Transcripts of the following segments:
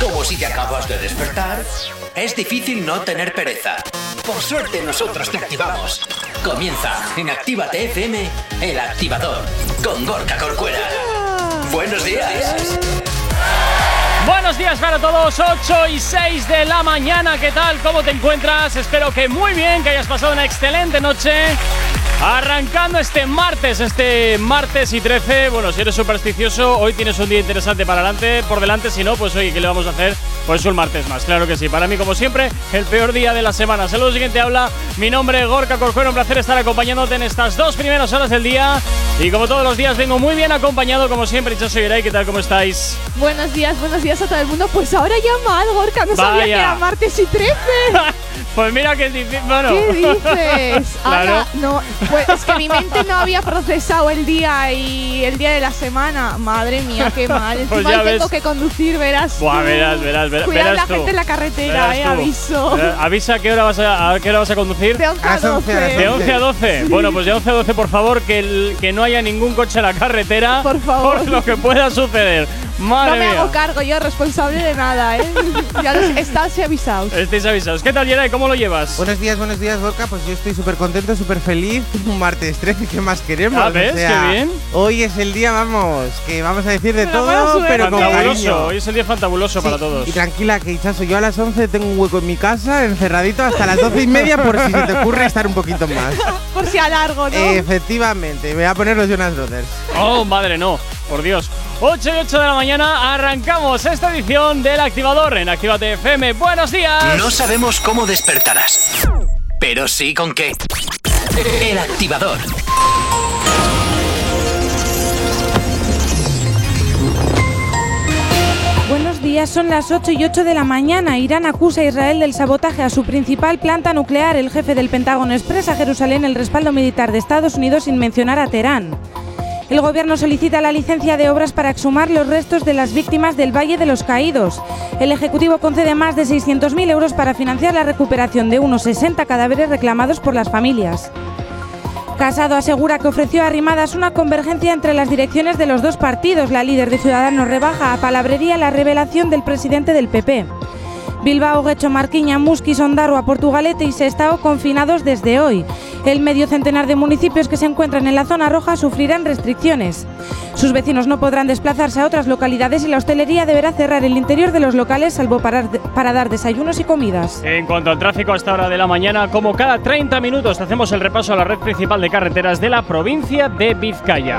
Como si te acabas de despertar, es difícil no tener pereza. Por suerte nosotros te activamos. Comienza en Actívate FM, el activador, con Gorka Corcuera. Buenos días. Buenos días para todos, 8 y 6 de la mañana, ¿qué tal? ¿Cómo te encuentras? Espero que muy bien, que hayas pasado una excelente noche. Arrancando este martes, este martes y 13. Bueno, si eres supersticioso, hoy tienes un día interesante para adelante, por delante. Si no, pues oye, ¿qué le vamos a hacer? Pues un martes más, claro que sí. Para mí, como siempre, el peor día de la semana. Saludos, siguiente habla. Mi nombre es Gorka Corcuero. Un placer estar acompañándote en estas dos primeras horas del día. Y como todos los días, vengo muy bien acompañado, como siempre. Yo soy ¿qué tal? ¿Cómo estáis? Buenos días, buenos días a todo el mundo. Pues ahora ya mal, Gorka. No sabía que era martes y 13. Pues mira que es difícil. Bueno. ¿Qué dices? Claro. Ahora, no, pues es que mi mente no había procesado el día y el día de la semana. Madre mía, qué mal. Pues Encima ya hoy tengo ves. que conducir, verás. Buah, tú. verás, verás, verás. Cuidado verás la tú. gente en la carretera, Verás eh, tú. aviso. Eh, Avisa a qué hora vas a, a qué hora vas a conducir. De 11 A a las 11, a las 12. De 11 a 12. Bueno, pues de 11 a 12, por favor, que, el- que no haya ningún coche en la carretera. Por favor. Por lo que pueda suceder. Madre No me mía. hago cargo, yo responsable de nada, ¿eh? ya los estáis avisados. Estéis avisados. ¿Qué tal, Yeray? ¿Cómo lo llevas? Buenos días, buenos días, Gorka. Pues yo estoy súper contento, súper feliz. Un martes 13, ¿qué más queremos? Ah, ¿ves? Qué bien. Hoy es el día, vamos, que vamos a decir de todo, pero con cariño. Hoy es el día fantabuloso para todos. Y tranquila, que Ichazo, yo a las 11 tengo un hueco en mi casa, encerradito hasta las 12 y media, por si se te ocurre estar un poquito más. Por si alargo, ¿no? Efectivamente, me voy a poner los Jonas Brothers. Oh, madre, no. Por Dios. 8 y 8 de la mañana arrancamos esta edición del Activador en Actívate FM. ¡Buenos días! No sabemos cómo despertarás, pero sí con qué. El activador. Buenos días, son las 8 y 8 de la mañana. Irán acusa a Israel del sabotaje a su principal planta nuclear. El jefe del Pentágono expresa a Jerusalén el respaldo militar de Estados Unidos sin mencionar a Teherán. El gobierno solicita la licencia de obras para exhumar los restos de las víctimas del Valle de los Caídos. El Ejecutivo concede más de 600.000 euros para financiar la recuperación de unos 60 cadáveres reclamados por las familias. Casado asegura que ofreció a Arrimadas una convergencia entre las direcciones de los dos partidos. La líder de Ciudadanos rebaja a palabrería la revelación del presidente del PP. Bilbao, Guecho, Marquiña, Musquis, Ondarroa, Portugalete y Sestao confinados desde hoy. El medio centenar de municipios que se encuentran en la zona roja sufrirán restricciones. Sus vecinos no podrán desplazarse a otras localidades y la hostelería deberá cerrar el interior de los locales salvo para, para dar desayunos y comidas. En cuanto al tráfico a esta hora de la mañana, como cada 30 minutos hacemos el repaso a la red principal de carreteras de la provincia de Vizcaya.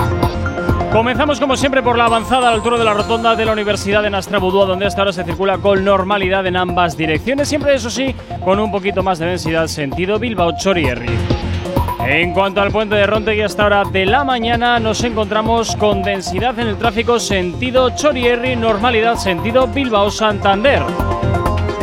Comenzamos como siempre por la avanzada a la altura de la rotonda de la Universidad de Nastrabudúa, donde hasta ahora se circula con normalidad en ambas direcciones, siempre eso sí, con un poquito más de densidad sentido Bilbao-Chorierri. En cuanto al puente de Rontegui hasta hora de la mañana nos encontramos con densidad en el tráfico sentido Chorierri, normalidad sentido Bilbao-Santander.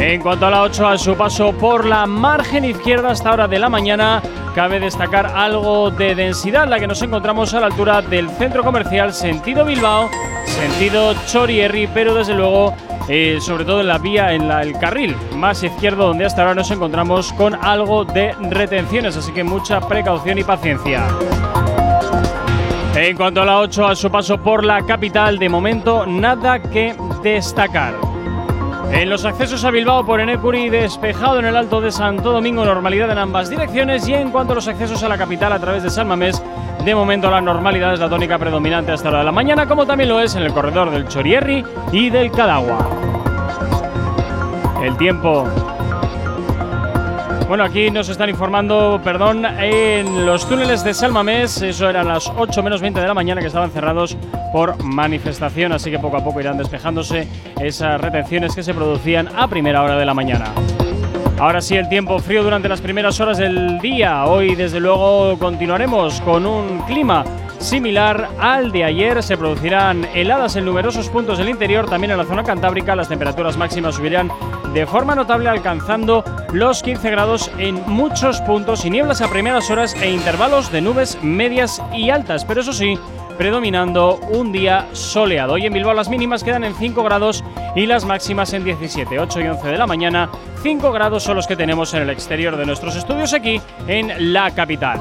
En cuanto a la 8, a su paso por la margen izquierda hasta hora de la mañana, cabe destacar algo de densidad, la que nos encontramos a la altura del centro comercial sentido Bilbao, sentido Chorierri, pero desde luego, eh, sobre todo en la vía, en la- el carril más izquierdo, donde hasta ahora nos encontramos con algo de retenciones, así que mucha precaución y paciencia. En cuanto a la 8, a su paso por la capital, de momento nada que destacar. En los accesos a Bilbao por Enecuri, despejado en el Alto de Santo Domingo, normalidad en ambas direcciones. Y en cuanto a los accesos a la capital a través de San Mamés, de momento la normalidad es la tónica predominante hasta la hora de la mañana, como también lo es en el corredor del Chorierri y del Cadagua. El tiempo. Bueno, aquí nos están informando, perdón, en los túneles de Salmamés, eso eran las 8 menos 20 de la mañana que estaban cerrados por manifestación, así que poco a poco irán despejándose esas retenciones que se producían a primera hora de la mañana. Ahora sí, el tiempo frío durante las primeras horas del día. Hoy, desde luego, continuaremos con un clima similar al de ayer. Se producirán heladas en numerosos puntos del interior, también en la zona cantábrica. Las temperaturas máximas subirán de forma notable, alcanzando los 15 grados en muchos puntos y nieblas a primeras horas e intervalos de nubes medias y altas. Pero eso sí, predominando un día soleado. Hoy en Bilbao las mínimas quedan en 5 grados y las máximas en 17, 8 y 11 de la mañana. 5 grados son los que tenemos en el exterior de nuestros estudios aquí en la capital.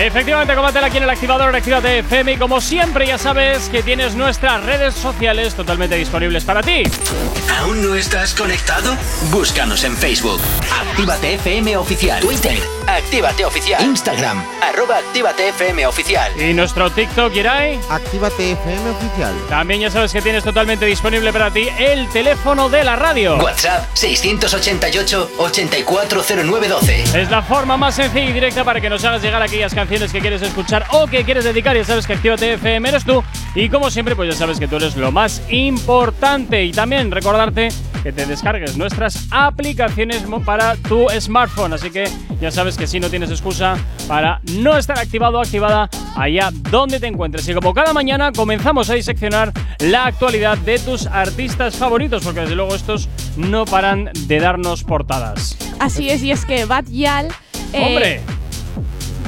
Efectivamente, combátela aquí en el activador de Actívate FM y como siempre ya sabes que tienes nuestras redes sociales totalmente disponibles para ti. ¿Aún no estás conectado? Búscanos en Facebook. Actívate FM Oficial. Twitter. Actívate Oficial. Instagram. Arroba Actívate FM Oficial. Y nuestro TikTok, Irai. Actívate FM oficial. También ya sabes que tienes totalmente disponible para ti el teléfono de la radio. WhatsApp 688-840912. Es la forma más sencilla y directa para que nos hagas llegar aquellas canciones que quieres escuchar o que quieres dedicar. Ya sabes que Actívate FM eres tú. Y como siempre, pues ya sabes que tú eres lo más importante. Y también recordarte que te descargues nuestras aplicaciones para tu smartphone. Así que ya sabes que si no tienes excusa para no estar activado o activada allá donde te encuentres. Y como cada mañana comenzamos a diseccionar la actualidad de tus artistas favoritos, porque desde luego estos no paran de darnos portadas. Así es, y es que Bad Yal. eh, ¡Hombre!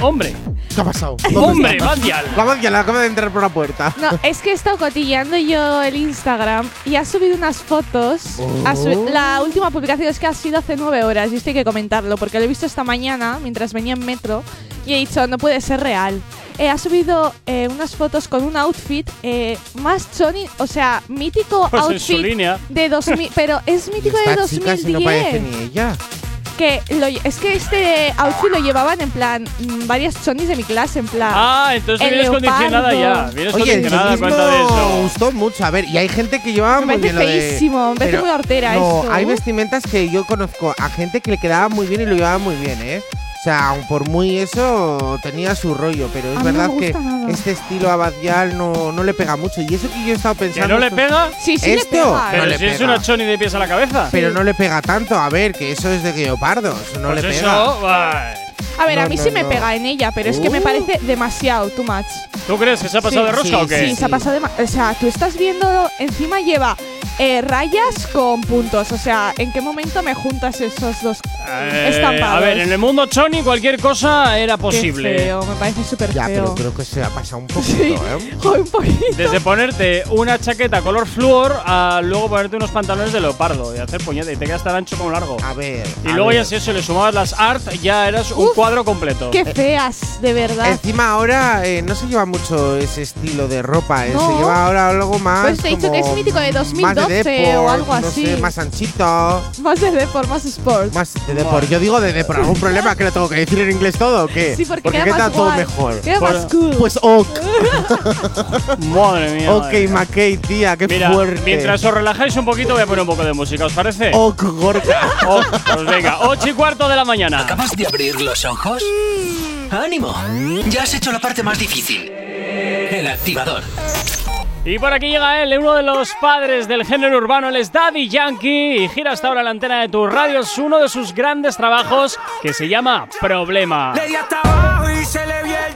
¡Hombre! ¿Qué ha pasado? ¿Dónde ¡Hombre? Bandial! La Bandial acaba de entrar por la puerta. No, es que he estado cotilleando yo el Instagram y ha subido unas fotos. Su- la última publicación es que ha sido hace nueve horas y esto hay que comentarlo porque lo he visto esta mañana mientras venía en metro y he dicho, no puede ser real. Eh, ha subido eh, unas fotos con un outfit eh, más choni, o sea, mítico Pues en su outfit línea. de 2000, pero es mítico de Esta chica si no parece 2010. ni ella. Que lo- es que este outfit lo llevaban en plan mm, varias chonis de mi clase, en plan. Ah, entonces vienes condicionada ya. Vienes Oye, condicionada cuenta de eso. gustó mucho. A ver, y hay gente que llevaba Me muy parece bien lo de... feísimo, me parece muy hortera No, esto. hay vestimentas que yo conozco a gente que le quedaba muy bien y lo llevaba muy bien, ¿eh? O sea, aun por muy eso, tenía su rollo, pero es A no verdad que nada. este estilo abadial no, no le pega mucho. Y eso que yo he estado ¿Que pensando. no le pega? sí, sí ¿Esto? le pega. Pero le si es pega. una choni de pies a la cabeza. Pero no le pega tanto. A ver, que eso es de guepardo. Eso no pues le eso, pega. bah. A ver, a No, mí no, sí me no. pega en ella, pero es que me Uh. parece demasiado, too much. ¿Tú crees que se ha pasado Sí, de rosca sí, o qué? Sí, se ha pasado de. O sea, tú estás viendo, encima lleva eh, rayas con puntos. O sea, ¿en qué momento me juntas esos dos eh, estampados? A ver, en el mundo Choni cualquier cosa era posible. ¿eh? Qué me parece súper feo. Ya, pero creo que se ha pasado un poquito, ¿eh? Un poquito. Desde ponerte una chaqueta color flúor a luego ponerte unos pantalones de leopardo y hacer puñete y te quedas tan ancho como largo. A ver. Y luego ya si eso le sumabas las art, ya eras un cuadro completo. Qué feas, de verdad. Encima ahora eh, no se lleva mucho ese estilo de ropa, no. se lleva ahora algo más. Pues te he dicho que es mítico de 2012 de o algo así. Más anchito. Más de Deport, más Sport. Más de Deport. Yo digo de Deport. ¿Algún problema que lo tengo que decir en inglés todo o qué? Sí, porque, porque queda, queda más todo mejor. Queda más cool. Pues ok. madre mía. Ok, madre. McKay, tía, qué Mira, fuerte. Mientras os relajáis un poquito, voy a poner un poco de música, ¿os parece? Ok, Gorka. ok, pues venga, 8 y cuarto de la mañana. ¿Acabas de abrir los ojos? Mm. ¡Ánimo! Ya has hecho la parte más difícil. El activador. Y por aquí llega él, uno de los padres del género urbano, él es Daddy Yankee y gira hasta ahora la antena de tu radio. Es uno de sus grandes trabajos que se llama Problema. Y se le el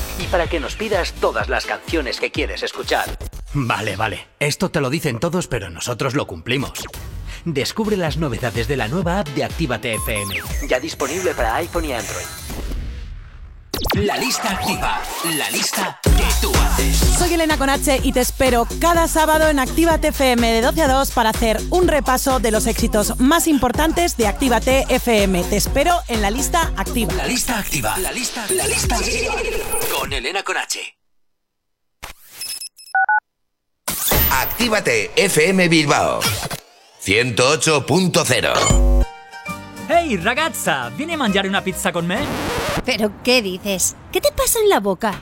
Para que nos pidas todas las canciones que quieres escuchar. Vale, vale. Esto te lo dicen todos, pero nosotros lo cumplimos. Descubre las novedades de la nueva app de Actívate FM. Ya disponible para iPhone y Android. La lista activa. La lista tú haces. Soy Elena Conache y te espero cada sábado en Actívate FM de 12 a 2 para hacer un repaso de los éxitos más importantes de Actívate FM. Te espero en la lista activa. La lista activa. La lista, la lista activa. Con Elena Conache. Actívate FM Bilbao 108.0 Ehi ragazza, vieni a mangiare una pizza con me? ¿Pero qué dices? ¿Qué te pasa en la boca?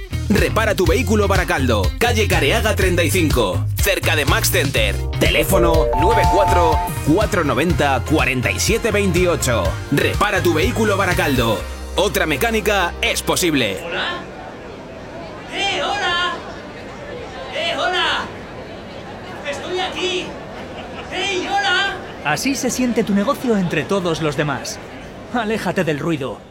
Repara tu vehículo Baracaldo, calle Careaga 35, cerca de Max Center. Teléfono 94 490 4728. Repara tu vehículo Baracaldo. Otra mecánica es posible. ¡Eh, hola! ¡Eh, hola! ¡Estoy aquí! ¡Hey, hola! Así se siente tu negocio entre todos los demás. Aléjate del ruido.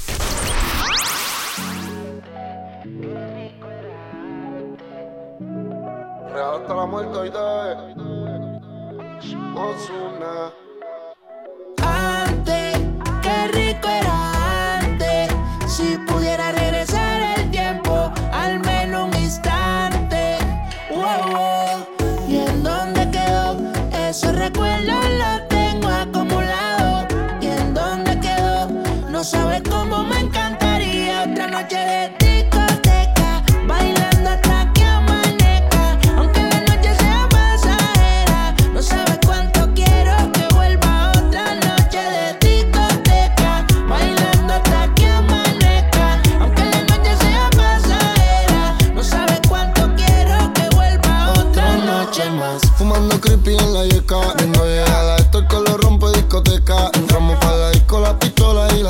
Hasta la muerte hoy de Ozuna.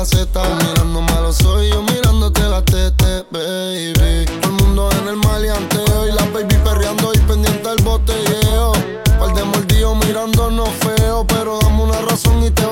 la Z. Mirando malos soy yo mirándote la tete, baby. Todo el mundo en el maleanteo y la baby perreando y pendiente al botelleo. Par de mordidos mirándonos feo, pero dame una razón y te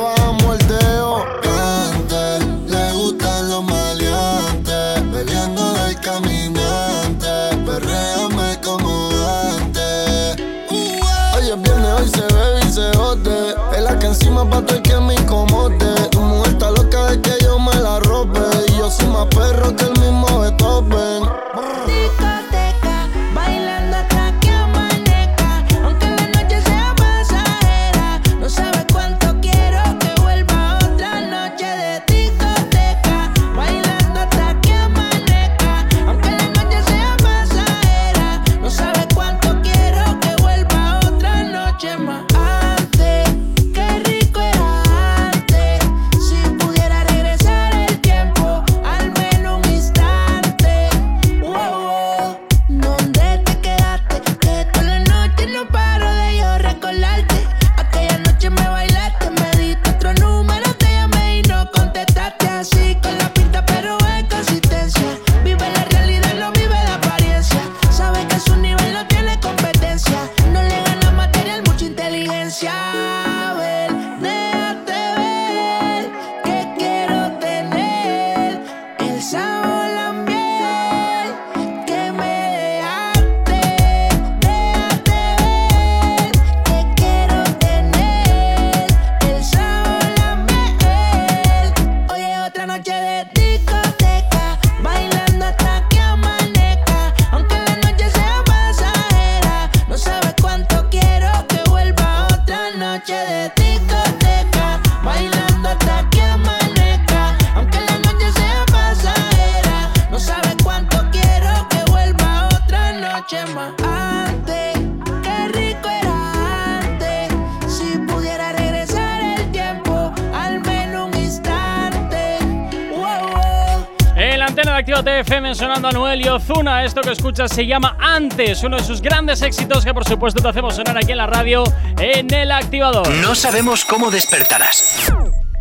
Sonando a Noel y Ozuna. Esto que escuchas se llama Antes, uno de sus grandes éxitos que por supuesto te hacemos sonar aquí en la radio en el activador. No sabemos cómo despertarás,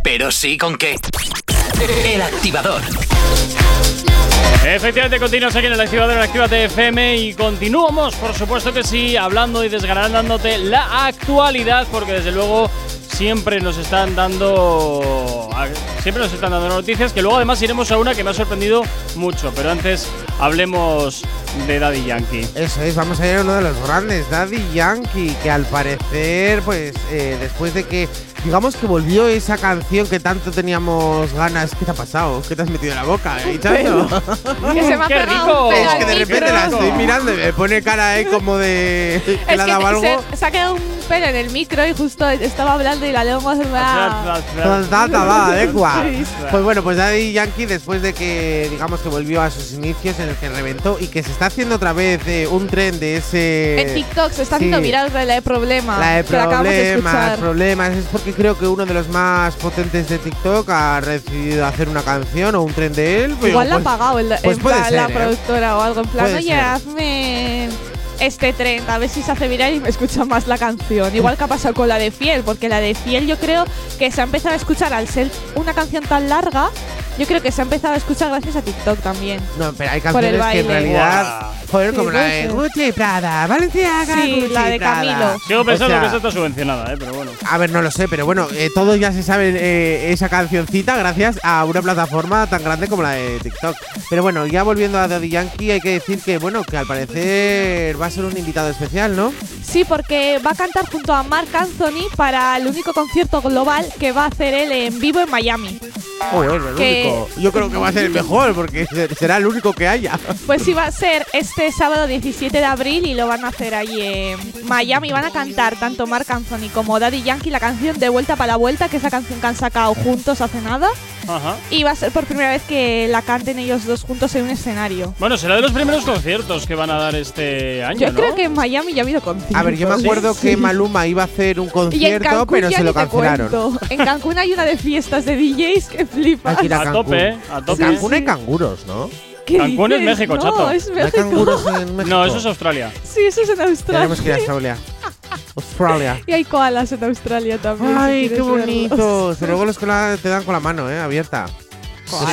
pero sí con qué. El activador. Efectivamente, continuas aquí en el activador en Activa TFM y continuamos, por supuesto que sí, hablando y desgranándote la actualidad, porque desde luego siempre nos están dando siempre nos están dando noticias que luego además iremos a una que me ha sorprendido mucho, pero antes hablemos de Daddy Yankee. Eso es, vamos a ir a uno de los grandes, Daddy Yankee, que al parecer, pues eh, después de que, digamos que volvió esa canción que tanto teníamos ganas, ¿qué te ha pasado? ¿Qué te has metido en la boca, eh, chato? Que se me ha ¡Qué rico! Es que de repente micro. la estoy mirando y me pone cara ahí como de que Es ha que algo. se, se ha quedado un pelo en el micro y justo estaba hablando y la lengua se me ha... Tata, va, adecua. Sí. Pues bueno, pues Daddy Yankee, después de que, digamos que volvió a sus inicios en el que reventó y que se está haciendo otra vez eh, un tren de ese. En TikTok se está sí. haciendo viral la de problema. La de la problemas, problemas. Es porque creo que uno de los más potentes de TikTok ha decidido hacer una canción o un tren de él. pero Igual la ha pues- pagado el- pues puede ser, la ¿eh? productora o algo. En plan, oye, hazme este tren, a ver si se hace viral y me escucha más la canción. Igual que ha pasado con la de Fiel, porque la de Fiel yo creo que se ha empezado a escuchar al ser una canción tan larga. Yo creo que se ha empezado a escuchar gracias a TikTok también. No, pero hay Por el canciones que en realidad. Joder, Sí, como la de. Gucci y Prada, Valenciaga, Sí, Gucci la de Prada. Camilo. Sigo pensando O sea, que esa está subvencionada, ¿eh? pero bueno. A ver, no lo sé, pero bueno, eh, todos ya se saben eh, esa cancioncita gracias a una plataforma tan grande como la de TikTok. Pero bueno, ya volviendo a Daddy Yankee, hay que decir que, bueno, que al parecer va a ser un invitado especial, ¿no? Sí, porque va a cantar junto a Mark Anthony para el único concierto global que va a hacer él en vivo en Miami. Joder, el Que- Yo creo que va a ser el mejor, porque ser- será el único que haya. Pues sí, va a ser este sábado 17 de abril y lo van a hacer allí en Miami. Van a cantar tanto Mark Anthony como Daddy Yankee la canción De Vuelta para la Vuelta, que es la canción que han sacado juntos hace nada. Ajá. Y va a ser por primera vez que la canten ellos dos juntos en un escenario. Bueno, será de los primeros conciertos que van a dar este año, Yo ¿no? creo que en Miami ya ha habido conciertos. A ver, yo me acuerdo Sí. que Maluma iba a hacer un concierto, pero se lo cancelaron. cuento. En Cancún hay una de fiestas de DJs que flipas. A, A Cancún. tope. A tope. En Cancún hay canguros, ¿no? ¿Qué Cancún es? México, no, chato. es ¿No hay México. canguros en México? No, eso es Australia. Sí, eso es en Australia. Tenemos que ir a Australia. Australia. Y hay koalas en Australia también. si Ay, quieres qué verlos. bonito. Pero luego los que la- te dan con la mano, ¿eh? Abierta.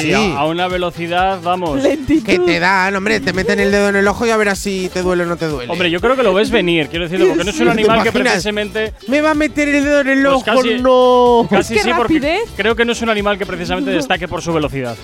Sí, a, a una velocidad, vamos. Que te dan, hombre, te meten el dedo en el ojo y a ver si te duele o no te duele. Hombre, yo creo que lo ves venir, quiero decirlo, porque no es un ¿Te animal que precisamente. Me va a meter el dedo en el Pues ojo, casi- no. Casi sí, porque creo que no es un animal que precisamente destaque por su velocidad.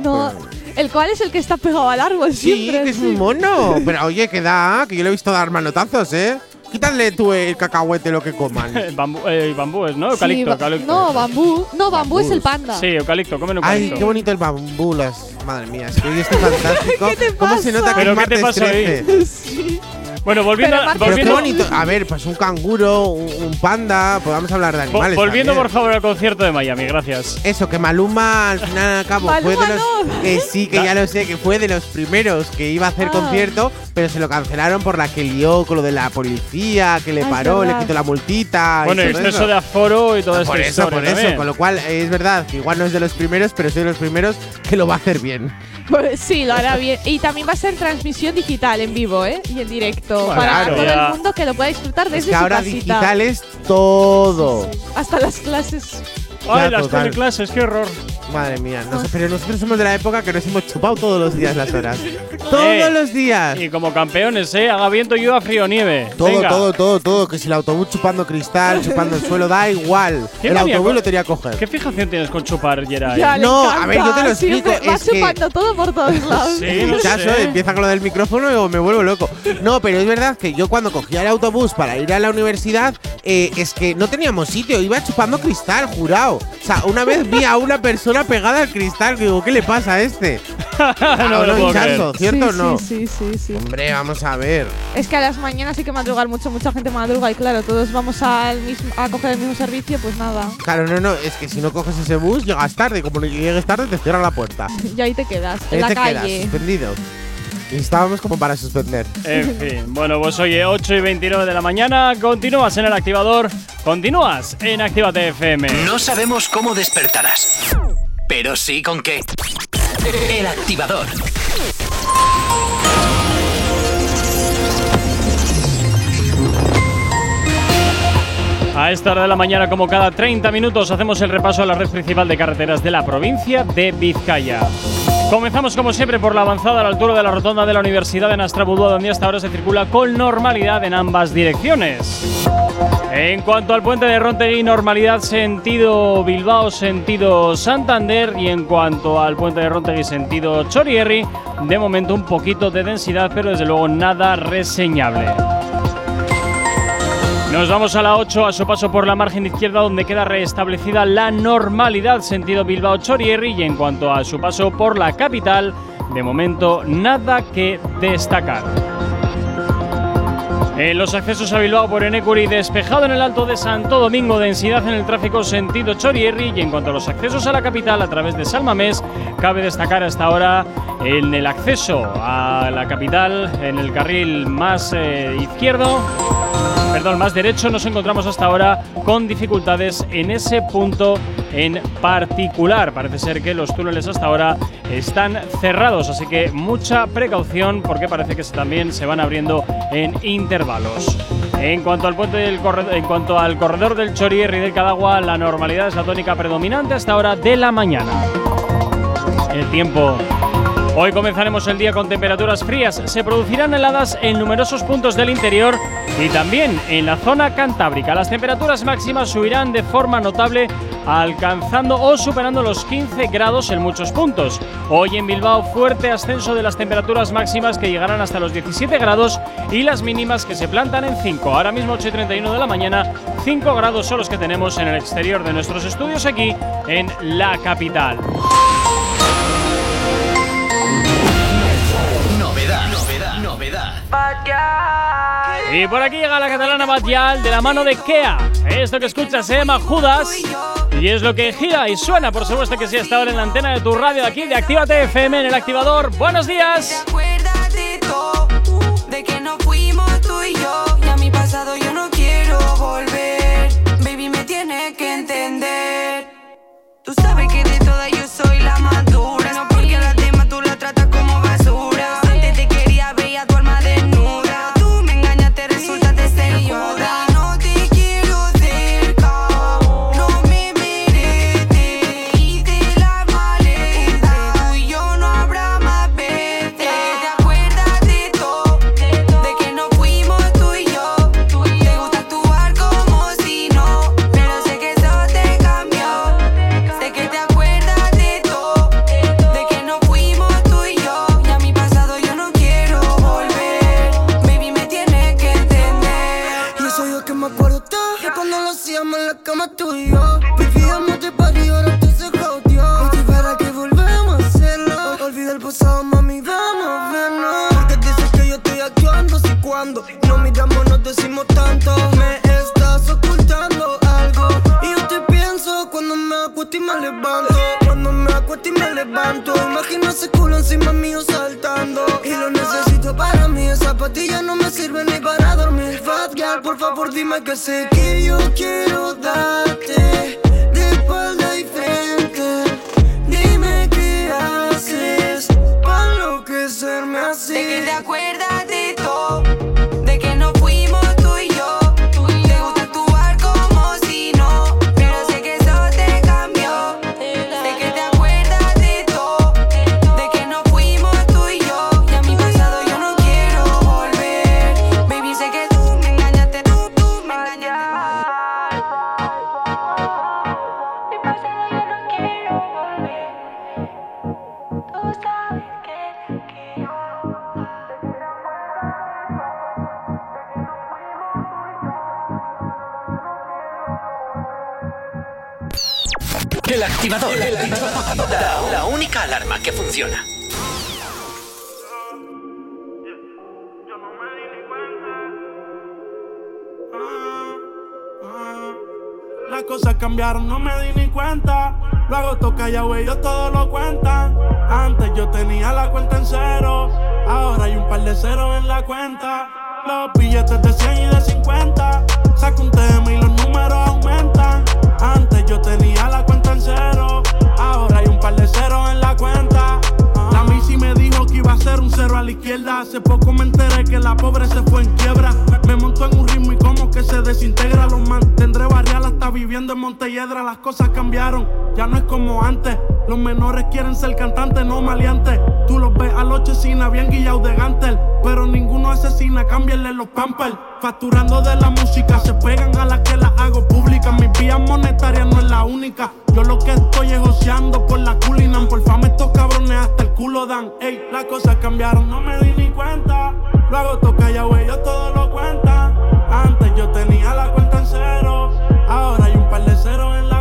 No, el cual es el que está pegado al árbol Sí, siempre. que es muy mono. Pero oye, que da, que yo lo he visto dar manotazos, ¿eh? Quítale tú el cacahuete lo que coman. bambú, eh, bambú es, ¿no? Eucalipto, Sí, ba- eucalipto. No, bambú. No, bambú es el Bambús. panda. Sí, eucalipto, comen Ay, eucalipto. qué bonito el bambú, las. Madre mía, es que hoy estoy fantástico. ¿Qué te ¿Cómo se nota que ¿Pero es qué te martes pasó ahí? 13? Bueno, volviendo, Pero a- volviendo, bonito. A ver, pues un canguro, un, un panda, podamos hablar de animales. volviendo también. por favor al concierto de Miami, gracias. Eso, que Maluma al final al cabo fue de Maluma los. no. Que sí, que ya lo sé, que fue de los primeros que iba a hacer Ah. concierto, pero se lo cancelaron por la que lió con lo de la policía, que le Ah, es paró, le quitó la multita. y Bueno, todo exceso eso. de aforo y toda esta Por eso, historia por eso. Con lo cual, es verdad que igual no es de los primeros, pero soy de los primeros que lo va a hacer bien. Pues sí, lo hará bien. Y también va a ser transmisión digital en vivo, ¿eh? Y en directo. Bueno, para claro. todo Ya. el mundo que lo pueda disfrutar Es desde que su ahora casita. digital es todo. Hasta las clases. Ay, Ya, las total. teleclases, qué horror. Madre mía, no sé, pero nosotros somos de la época que nos hemos chupado todos los días las horas. todos Eh, los días. Y como campeones, ¿eh? Haga viento, llueva, frío, nieve. Todo, Venga. todo, todo, todo. Que si el autobús chupando cristal, chupando el suelo, da igual. ¿Qué El autobús lo tenía que coger. ¿Qué fijación tienes con chupar, Geray? Ya, le No, encanta. a ver, yo te lo Siempre explico, Va es que- chupando todo por todos lados. Sí, no Chaso, sé. empieza con lo del micrófono y me vuelvo loco. No, pero es verdad que yo cuando cogía el autobús para ir a la universidad, eh, es que no teníamos sitio, iba chupando cristal, jurado. O sea, una vez vi a una persona pegada al cristal, que digo, ¿qué le pasa a este? no, no, hinchazo, ¿cierto o sí, no? Sí, sí, sí, sí. Hombre, vamos a ver. Es que a las mañanas hay que madrugar mucho, mucha gente madruga y claro, todos vamos al mismo, a coger el mismo servicio, pues nada. Claro, no, no, es que si no coges ese bus, llegas tarde. y Como llegues tarde, te cierran la puerta. Y ahí te quedas, en Ahí la te quedas, calle. suspendido. Estábamos como para suspender. En fin, bueno, pues oye, 8 y 29 de la mañana, continúas en el activador, continúas en Actívate FM. No sabemos cómo despertarás, pero sí con qué. El activador. A esta hora de la mañana, como cada 30 minutos, hacemos el repaso a la red principal de carreteras de la provincia de Vizcaya. Comenzamos como siempre por la avanzada a la altura de la rotonda de la Universidad de Nastrabudúa, donde hasta ahora se circula con normalidad en ambas direcciones. En cuanto al puente de Rontegui, normalidad sentido Bilbao, sentido Santander. Y en cuanto al puente de Rontegui, sentido Chorierri, de momento un poquito de densidad, pero desde luego nada reseñable. Nos vamos a la 8 a su paso por la margen izquierda donde queda restablecida la normalidad sentido Bilbao Chorierri y en cuanto a su paso por la capital, de momento nada que destacar. En los accesos a Bilbao por Enecuri, despejado en el Alto de Santo Domingo, densidad en el tráfico sentido Chorierri. Y en cuanto a los accesos a la capital a través de Salmamés, cabe destacar hasta ahora en el acceso a la capital, en el carril más eh, izquierdo, perdón, más derecho, nos encontramos hasta ahora con dificultades en ese punto en particular. Parece ser que los túneles hasta ahora están cerrados, así que mucha precaución porque parece que también se van abriendo en intervalos. En cuanto al puente del corredor, en cuanto al corredor del Chorierri y del Cadagua, la normalidad es la tónica predominante hasta hora de la mañana. El tiempo. Hoy comenzaremos el día con temperaturas frías. Se producirán heladas en numerosos puntos del interior y también en la zona cantábrica. Las temperaturas máximas subirán de forma notable, alcanzando o superando los 15 grados en muchos puntos. Hoy en Bilbao, fuerte ascenso de las temperaturas máximas que llegarán hasta los 17 grados y las mínimas que se plantan en 5. Ahora mismo 8 y 31 de la mañana, 5 grados son los que tenemos en el exterior de nuestros estudios aquí en la capital. Y por aquí llega la catalana Batial de la mano de Kea. Esto que escuchas se llama Judas y es lo que gira y suena, por supuesto que sí, hasta ahora en la antena de tu radio de aquí, de Actívate FM en el activador. ¡Buenos días! Todo de que no fuimos tú y yo. Dime que sé que yo quiero darte. De espalda y frente. Dime qué haces. Para enloquecerme así. De que te acuerdas El activador. La, la única alarma que funciona. Las cosas cambiaron, no me di ni cuenta. Luego toca ya, güey, ellos todo lo cuentan. Antes yo tenía la cuenta en cero. Ahora hay un par de ceros en la cuenta. Los billetes de 100 y de 50. Saco un tema y los números aumentan. Antes yo tenía la cuenta en cero. Ahora hay un par de ceros en la cuenta. La Missy me dijo que iba a ser un cero a la izquierda. Hace poco me enteré que la pobre se fue en quiebra. Se desintegra. Los mantendré barrial hasta viviendo en Montelledra. Las cosas cambiaron, ya no es como antes. Los menores quieren ser cantantes, no maleantes. Tú los ves a los chesina bien guillados de gantel. Pero ninguno asesina, cámbienle los pampers. Facturando de la música, se pegan a las que las hago públicas. Mi vía monetaria no es la única. Yo lo que estoy es joseando por la culinan. Por fama estos cabrones hasta el culo dan. Ey, las cosas cambiaron, no me di ni cuenta. Luego toca ya, güey, ellos todo lo cuentan. Antes yo tenía la cuenta en cero. Ahora hay un par de ceros en la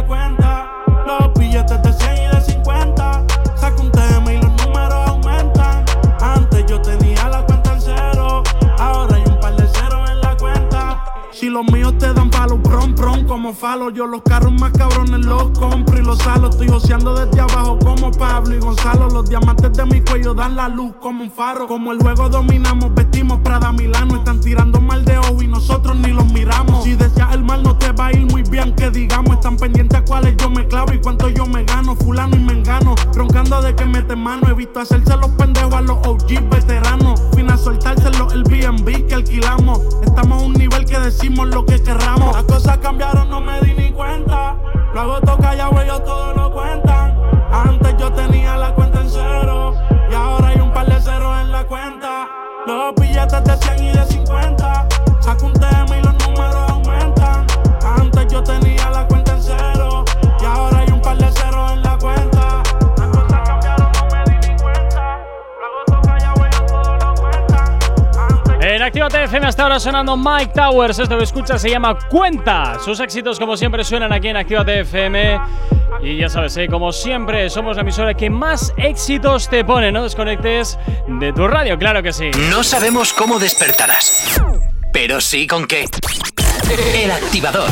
Si los míos te dan palo, prom, prom, como falo. Yo los carros más cabrones los compro y los salo. Estoy joseando desde abajo como Pablo y Gonzalo. Los diamantes de mi cuello dan la luz como un faro. Como el juego dominamos, vestimos Prada Milano. Están tirando mal de ojo y nosotros ni los miramos. Si deseas el mal, no te va a ir muy bien, que digamos. Están pendientes a cuáles yo me clavo y cuánto yo me gano. Fulano y me engano, roncando de que mete mano. He visto hacerse los pendejos a los OG veteranos. A soltárselo el BNB que alquilamos. Estamos a un nivel que decimos lo que querramos. Las cosas cambiaron, no me di ni cuenta. Luego toca ya, güey, ellos todo lo cuentan. Antes yo tenía la cuenta en cero. Y ahora hay un par de ceros en la cuenta. Los billetes de 100 y de 50. Saco un tema y los números En Actívate FM hasta ahora sonando Mike Towers. Esto que escuchas se llama Cuenta. Sus éxitos, como siempre, suenan aquí en Actívate FM. Y ya sabes, ¿eh? como siempre, somos la emisora que más éxitos te pone. No desconectes de tu radio, claro que sí. No sabemos cómo despertarás, pero sí con qué. El activador.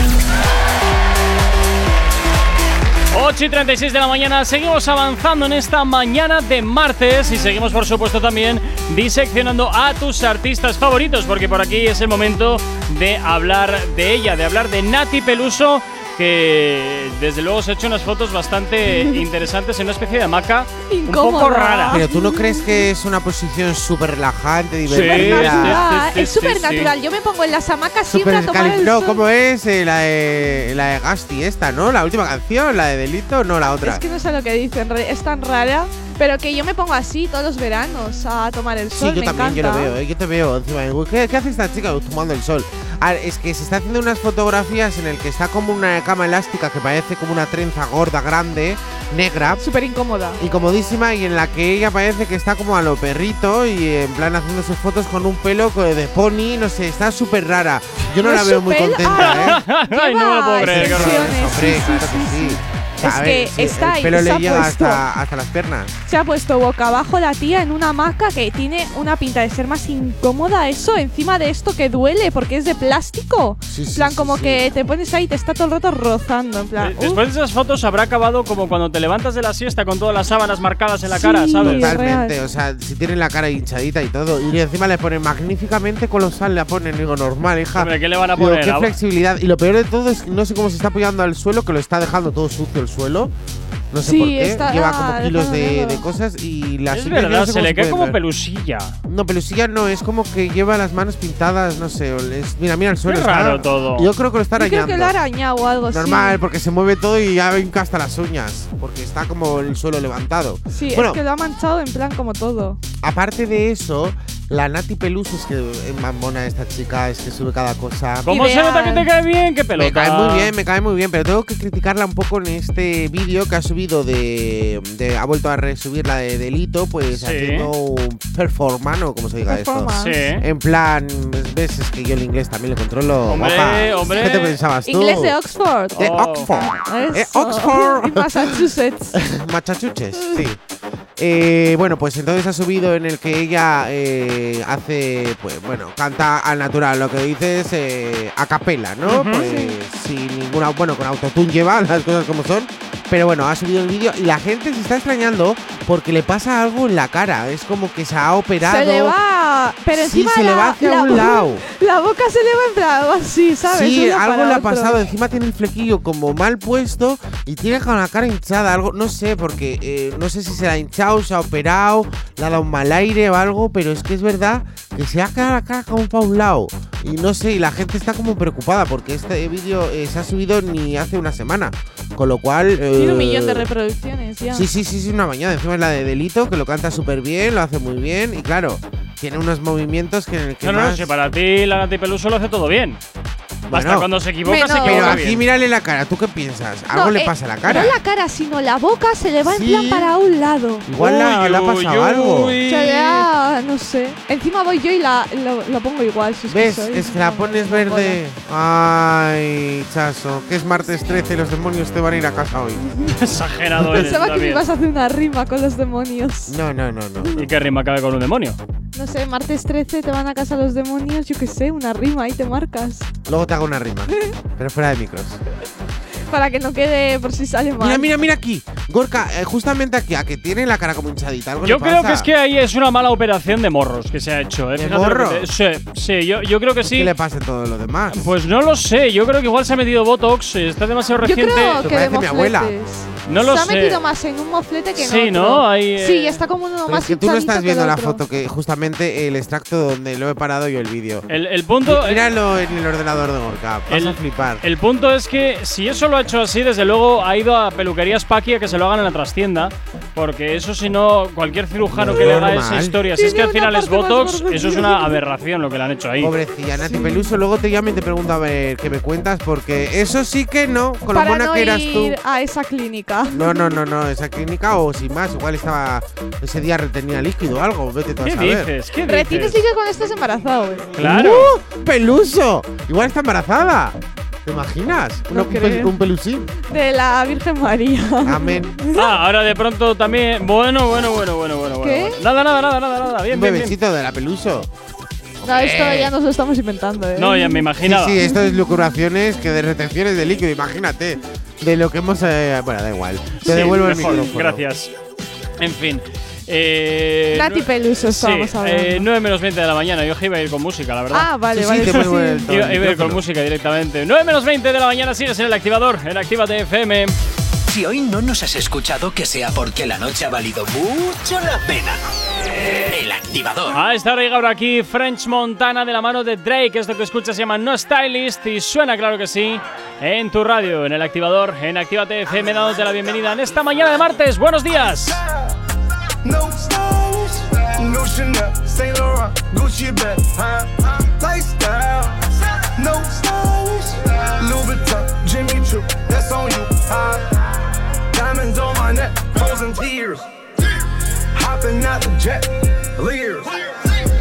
8 y 36 de la mañana, seguimos avanzando en esta mañana de martes y seguimos por supuesto también diseccionando a tus artistas favoritos porque por aquí es el momento de hablar de ella, de hablar de Nati Peluso que desde luego se ha hecho unas fotos bastante interesantes en una especie de hamaca un poco Incómoda. rara. Pero tú no crees que es una posición súper relajante, Sí, divertida. Ah, es súper natural. Yo me pongo en las hamacas siempre a tomar el No. ¿cómo es? Eh, la, de, la de Gasti esta, ¿no? La última canción, la de Delito, no la otra. Es que no sé lo que dicen, es tan rara. Pero que yo me pongo así todos los veranos a tomar el sol. Sí, yo me también, yo lo encanta. veo, ¿eh? yo te veo encima. ¿Qué, ¿Qué hace esta chica tomando el sol? Ah, es que se está haciendo unas fotografías en el que está como una cama elástica que parece como una trenza gorda, grande, negra. Súper incómoda. Incomodísima y en la que ella parece que está como a lo perrito y en plan haciéndose fotos con un pelo de pony, no sé, está súper rara. Yo no ¿No la veo muy pelo? contenta, ¿eh? Ay, no expresiones, Hombre, sí, sí, claro sí, que sí. O Es que sí, está ahí, el pelo se le ha llega puesto. hasta, hasta las piernas. Se ha puesto boca abajo la tía en una hamaca que tiene una pinta de ser más incómoda eso encima de esto que duele porque es de plástico. Sí, en plan, sí, como sí. que te pones ahí y te está todo el rato rozando. En plan, Eh, Después de esas fotos habrá acabado como cuando te levantas de la siesta con todas las sábanas marcadas en la cara, ¿sabes? Totalmente, real. o sea, si tienen la cara hinchadita y todo. Y encima le ponen magníficamente colosal, le ponen, digo, normal, hija. Hombre, ¿qué le van a Digo, poner? qué Ah, flexibilidad. Y lo peor de todo es que no sé cómo se está apoyando al suelo, que lo está dejando todo sucio el suelo. No sé Sí, por qué. está- Lleva ah, como kilos de, de cosas y la Es yo no verdad, sé se le cae como ver. pelusilla. No, pelusilla no, es como que lleva las manos pintadas, no sé. es- mira, mira el suelo. Está- raro todo. Yo creo que lo está Yo creo arañando. que lo ha arañado o algo Normal, así. porque se mueve todo y ya hinca hasta las uñas. Porque está como el suelo levantado. Sí, bueno, es que lo ha manchado en plan como todo. aparte de eso, la Nati Peluso es que es más mona esta chica, es que sube cada cosa. ¿Cómo se nota que te cae bien? ¡Qué pelota! Me cae muy bien, me cae muy bien, pero tengo que criticarla un poco en este vídeo que ha subido de, de- ha vuelto a resubir la de delito, pues Sí. haciendo un performance o como se diga esto. Sí. En plan, ves, es que yo el inglés también lo controlo. Hombre, guapa. hombre. ¿Qué te pensabas tú? Inglés de Oxford. De Oh. Oxford. Eh. Oxford. Y Massachusetts. Machachuches, sí. Eh, bueno, pues entonces ha subido en el que ella eh, hace, pues bueno, canta al natural, lo que dices eh, a capela, ¿no? Pues sin ninguna, bueno, con autotune lleva las cosas como son. Pero bueno, ha subido el vídeo y la gente se está extrañando porque le pasa algo en la cara. Es como que se ha operado. Se le va. Pero Sí, encima se le la, va hacia la un lado. La boca se le va en plan así, ¿sabes? Sí, Uno algo le ha pasado. Encima tiene el flequillo como mal puesto y tiene con la cara hinchada. Algo, no sé, porque eh, no sé si se la ha hinchado, se ha operado, le ha dado un mal aire o algo, pero es que es verdad que se ha quedado la cara como para un lado. Y no sé, y la gente está como preocupada porque este vídeo eh, se ha subido ni hace una semana. Con lo cual. Tiene un millón de reproducciones ya. Sí, sí, sí, sí, una bañada. Encima es la de Delito, que lo canta súper bien, lo hace muy bien. Y claro, tiene unos movimientos que en el que No, no, no, más- si para ti la Nati Peluso lo hace todo bien. Hasta Bueno, cuando se equivoca, Menos- se Pero equivoca aquí bien. mírale la cara, ¿tú qué piensas? Algo No, le eh, pasa a la cara. No la cara, sino la boca se le va en Sí. plan para un lado. Igual la- Uy, le ha uy, pasado algo. uy. Se le ha- no sé. Encima voy yo y la, lo, lo pongo igual. Si es ¿Ves? que soy Es que la pones verde. Ay, chaso, que es martes 13 y los demonios te van a ir a casa hoy. Exagerado eres Pensaba que me también. ibas a hacer una rima con los demonios. No, no, no, no. ¿Y qué rima cabe con un demonio? No sé, martes 13 te van a casa los demonios, yo qué sé, una rima, ahí te marcas. Luego te hago una rima, pero fuera de micros. Para que no quede por si sale mal. Mira, mira, mira aquí. Gorka, eh, justamente aquí, a que tiene la cara como hinchadita. Algo Yo le creo pasa. que es que ahí es una mala operación de morros que se ha hecho. ¿eh? ¿De Fíjate lo que morro? te- Sí, sí, yo, yo creo que sí. ¿Qué le pasa en todo lo demás? Pues no lo sé, yo creo que igual se ha metido Botox, eh, está demasiado Yo reciente. creo Te que de parece mi abuela. mofletes. No lo Se ha sé. metido más en un moflete que en Sí, otro. ¿no? Ahí, eh, Sí, está como uno más es que tú no estás viendo el la foto, que justamente el extracto donde lo he parado yo el vídeo. El, el punto. Mí- Míralo en el ordenador de Gorka, vas El- a flipar. El punto es que si eso lo ha hecho así, desde luego ha ido a peluquerías Paqui a que se lo hagan en la trastienda. Porque eso, si no, cualquier cirujano que le haga esa historia, si es que al final una es Botox, eso es una aberración lo que le han hecho ahí. Pobrecilla, Nati Peluso, luego te llamo y te pregunto a ver qué me cuentas, porque eso sí que no, con lo Para mona no que eras tú. ir a esa clínica. No, no, no, no, esa clínica o sin más, igual estaba ese día retenía líquido o algo, vete tú a ¿Qué saber. dices? ¿Qué Retienes dices? líquido cuando estás embarazado, eh. Claro. ¡Uh! ¡Peluso! Igual está embarazada. ¿Te imaginas? No Una- un, pel- creo. un pelusín. De la Virgen María. Amén. Ah, ahora de pronto también. Bueno, bueno, bueno, bueno, bueno. ¿Qué? bueno. Nada, nada, nada, nada, nada. Bien, un bien, bien. bebecito de la peluso. No, esto ya nos lo estamos inventando, eh. No, ya me Sí, imaginaba. sí, esto es locuraciones que de retenciones de líquido, imagínate. De lo que hemos. eh, bueno, da igual. Te Sí, devuelvo el mejor, micrófono. Gracias. En fin. Eh, Nati Peluso Sí, estábamos hablando. eh, 9 menos 20 de la mañana. Yo iba a ir con música, la verdad. Ah, vale, Sí, vale. sí, Iba, iba a ir con música directamente. 9 menos 20 de la mañana sigues en el activador, en Actívate FM. Si hoy no nos has escuchado, que sea porque la noche ha valido mucho la pena. El activador. A esta hora llega ahora aquí French Montana de la mano de Drake. Esto que escuchas se llama No Stylist y suena, claro que sí, en tu radio, en el activador, en Actívate FM, dándote la bienvenida en esta mañana de martes. ¡Buenos días! No stylish, no Chanel, Saint Laurent, Gucci bag, huh? Lifestyle, No stylish. Louis Vuitton, Jimmy Choo, that's on you. High. Diamonds on my neck, frozen tears. Hopping out the jet, leers.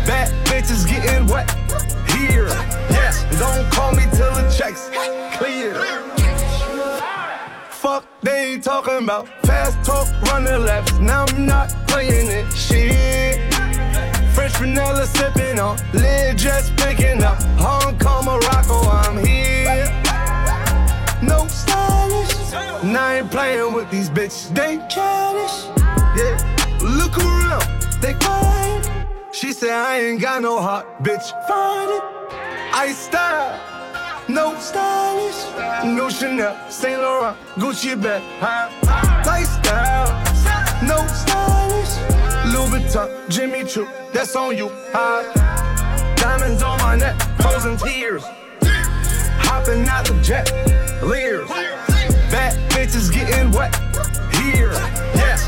Bad bitches getting wet here. Yes, don't call me till the checks clear. Fuck, they ain't talking about fast talk, running laps. Now I'm not playing it. Shit. French vanilla sipping on, lid just picking up. Hong Kong, Morocco, I'm here. No stylish. And I ain't playing with these bitches. They childish. Yeah. Look around, they quiet. She said I ain't got no heart, bitch. Find it. I style. No stylish, no Chanel, Saint Laurent, Gucci bag, high lifestyle. No stylish, Louis Vuitton, Jimmy Choo, that's on you. High diamonds on my neck, frozen tears. Hopping out the jet, leers. Bad bitches getting wet here. Yes,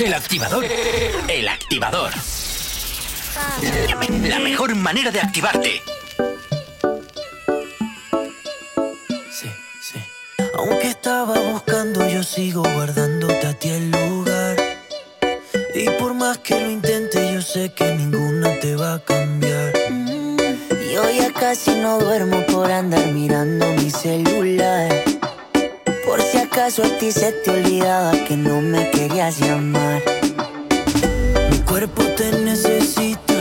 El activador. El activador. La mejor manera de activarte. Aunque estaba buscando, yo sigo guardándote a ti el lugar. Y por más que lo intente, yo sé que ninguna te va a cambiar. Yo ya casi no duermo por andar mirando mi celular. Acaso a se te olvidaba que no me querías llamar. Mi cuerpo te necesita,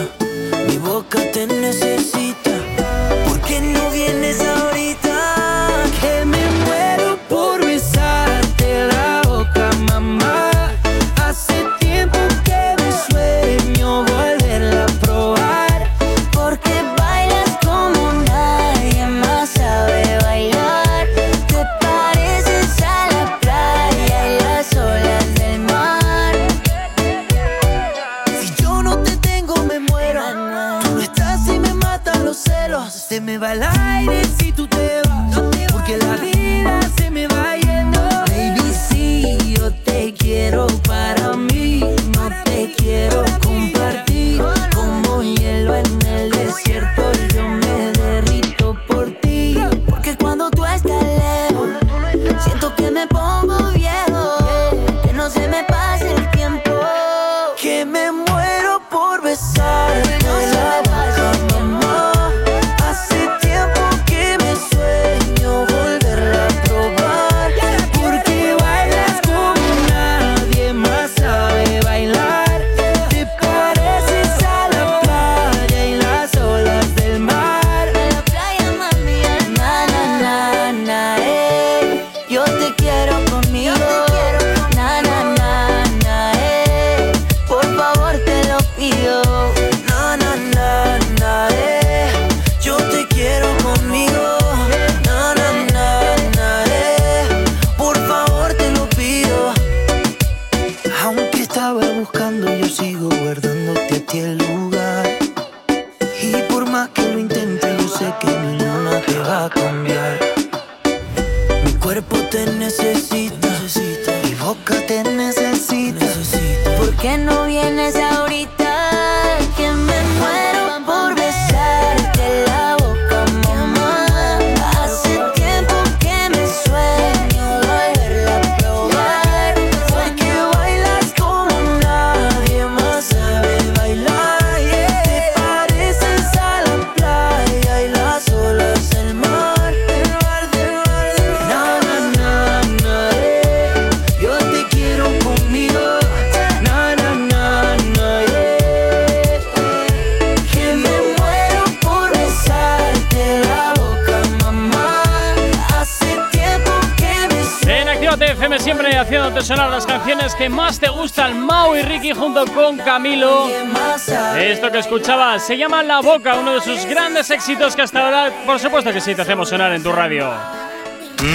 se llama La Boca, uno de sus grandes éxitos que hasta ahora, por supuesto que sí, te hacemos sonar en tu radio.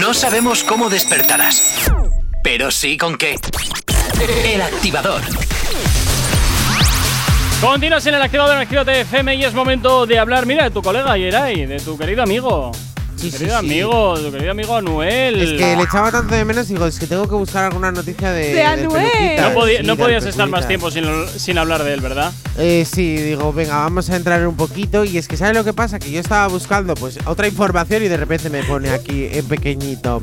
No sabemos cómo despertarás, pero sí con qué. El activador. Continúas en el activador en Actívate FM y es momento de hablar, mira, de tu colega Yeray, de tu querido amigo. Sí, querido sí. amigo, tu querido amigo Anuel. Es que le echaba tanto de menos y digo, es que tengo que buscar alguna noticia de. De Anuel. No, no podías estar más tiempo sin, sin hablar de él, ¿verdad? Eh, sí, digo, venga, vamos a entrar un poquito. Y es que, ¿sabes lo que pasa? Que yo estaba buscando pues otra información y de repente me pone aquí en pequeñito.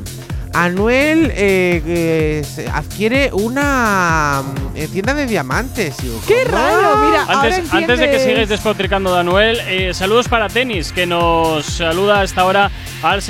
Anuel eh, eh, adquiere una eh, tienda de diamantes. Y digo, ¡Qué raro! Mira, ahora Antes, antes de que sigáis despotricando de Anuel, eh, saludos para Tenis, que nos saluda hasta ahora al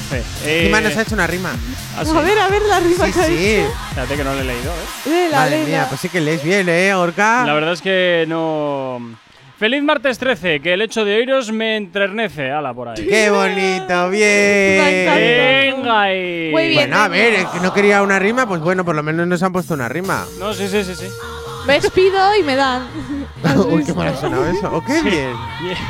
688-8409-12. Eh, Encima nos ha hecho una rima. ¿ah, sí? A ver, a ver la rima Sí, que ha sí. Espérate que no lo he leído, ¿eh? Léela, Madre mía, pues sí que lees bien, ¿eh, Orca? La verdad es que no. Feliz martes 13, que el hecho de oíros me enternece. Ala, por ahí. ¡Qué bonito! ¡Bien! Venga ahí. Muy bien. Bueno, a ver, es que no quería una rima, pues bueno, por lo menos nos han puesto una rima. No, sí, sí, sí, sí. Ves, pido y me dan. Uy, qué mal ha sonado eso. ¡Oh, qué bien!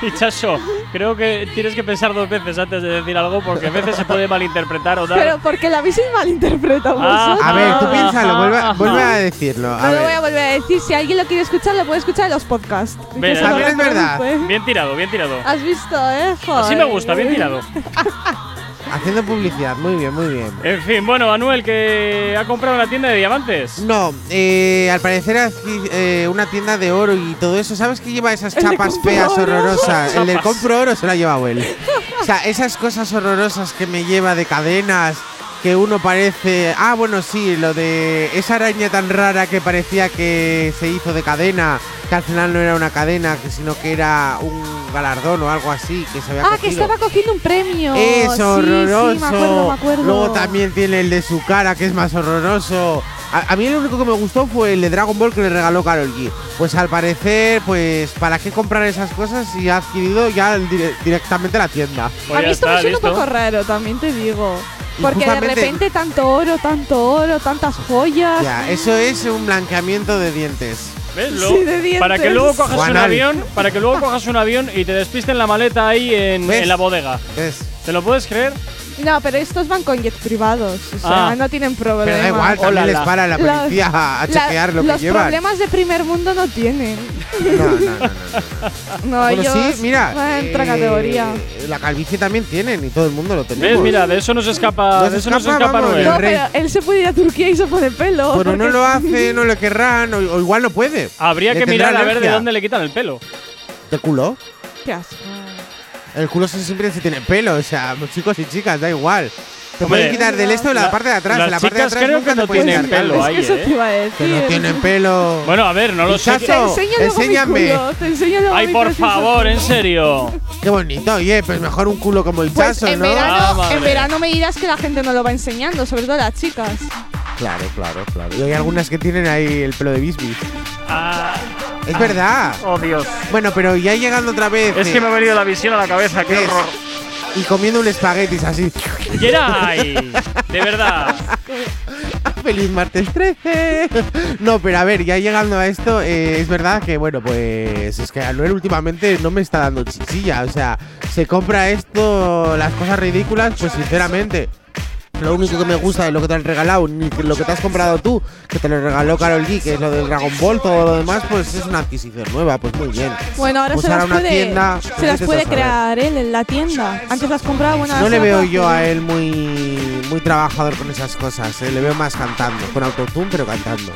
Y, y, Chaso, creo que tienes que pensar dos veces antes de decir algo porque a veces se puede malinterpretar o dar. Pero porque la habéis malinterpretado Ah, vosotros. A ver, tú piénsalo, vuelve, a- Ajá. vuelve a decirlo. A No lo voy a volver a decir. Si alguien lo quiere escuchar, lo puede escuchar en los podcasts. Que Ven, se lo también es verdad. Bien tirado, bien tirado. ¿Has visto, eh? Joder. Así me gusta, bien tirado. Haciendo publicidad, muy bien, muy bien. En fin, bueno, Manuel, que ha comprado una tienda de diamantes. No, eh, al parecer eh, una tienda de oro y todo eso. ¿Sabes que lleva esas chapas feas oro. horrorosas? El del compro oro se la ha llevado él. O sea, esas cosas horrorosas que me lleva de cadenas, que uno parece. Ah, bueno, sí, lo de esa araña tan rara que parecía que se hizo de cadena, que al final no era una cadena, sino que era un galardón o algo así, que se había Ah, que estaba cogiendo un premio. Es horroroso. Sí, me acuerdo, me acuerdo. Luego también tiene el de su cara, que es más horroroso. A, a mí el único que me gustó fue el de Dragon Ball que le regaló Karol G. Pues al parecer, pues, ¿para qué comprar esas cosas si ha adquirido ya dire- directamente la tienda? Pues a mí esto me está, suena un poco raro, también te digo. Porque de repente tanto oro, tanto oro, tantas joyas. Ya, eso es un blanqueamiento de dientes. ¿Ves? Sí, de dientes. para que luego cojas un avión, para que luego cojas un avión y te despisten la maleta ahí en la bodega. ¿Ves? ¿Te lo puedes creer? No, pero estos van con jets privados. O sea, Ah. no tienen problema. Pero da igual, también Hola, les la. para la policía a, a La- chequear lo que los llevan. problemas de primer mundo no tienen. No, no, no, no, no. No, Bueno, ellos sí, mira. van en otra eh, categoría. La calvicie también tienen y todo el mundo lo tenemos. ¿Ves? Mira, de eso no se escapa, Nos de eso no se escapa, escapa vamos, Noel. el No, rey. pero él se puede ir a Turquía y se pone pelo. Pero no porque- lo hace, no le querrán, o, o igual no puede. Habría Le que tendrá mirar a ver de alergia. dónde le quitan el pelo. ¿De culo? Qué asco. El culo siempre se tiene pelo, o sea, chicos y chicas, da igual. Te Hombre, pueden quitar del esto de la, la- parte de atrás. las la parte de atrás creo nunca que te no pueden tienen quitar pelo ahí, Es que eso ¿eh? te iba a Que decir. no tienen pelo. Bueno, a ver, no lo sé. Te enseño enséñame. culo, Te enseño Ay, por favor, en serio. Qué bonito, oye, pues mejor un culo como el Pues chaso, en ¿no? verano, Ah, en verano me dirás que la gente no lo va enseñando, sobre todo las chicas. Claro, claro, claro. Y hay algunas que tienen ahí el pelo de bisbis. Ah, Es verdad. oh, Dios. Bueno, pero ya llegando otra vez. Es eh, que me ha venido la visión a la cabeza, qué horror. Y comiendo un espaguetis así. Geray, de verdad. ¡Feliz martes 13! No, pero a ver, ya llegando a esto, eh, es verdad que, bueno, pues es que Anuel últimamente no me está dando chichilla. O sea, se compra esto, las cosas ridículas, pues sinceramente. Lo único que me gusta de lo que te han regalado, ni lo que te has comprado tú, que te lo regaló Carol G, que es lo del Dragon Ball, todo lo demás, pues es una adquisición nueva, pues muy bien. Bueno, ahora Pues se las una puede, tienda, se las puede crear él en la tienda. Antes las compraba, bueno, No le veo yo a él muy, muy trabajador con esas cosas, eh, le veo más cantando, con autotune, pero cantando.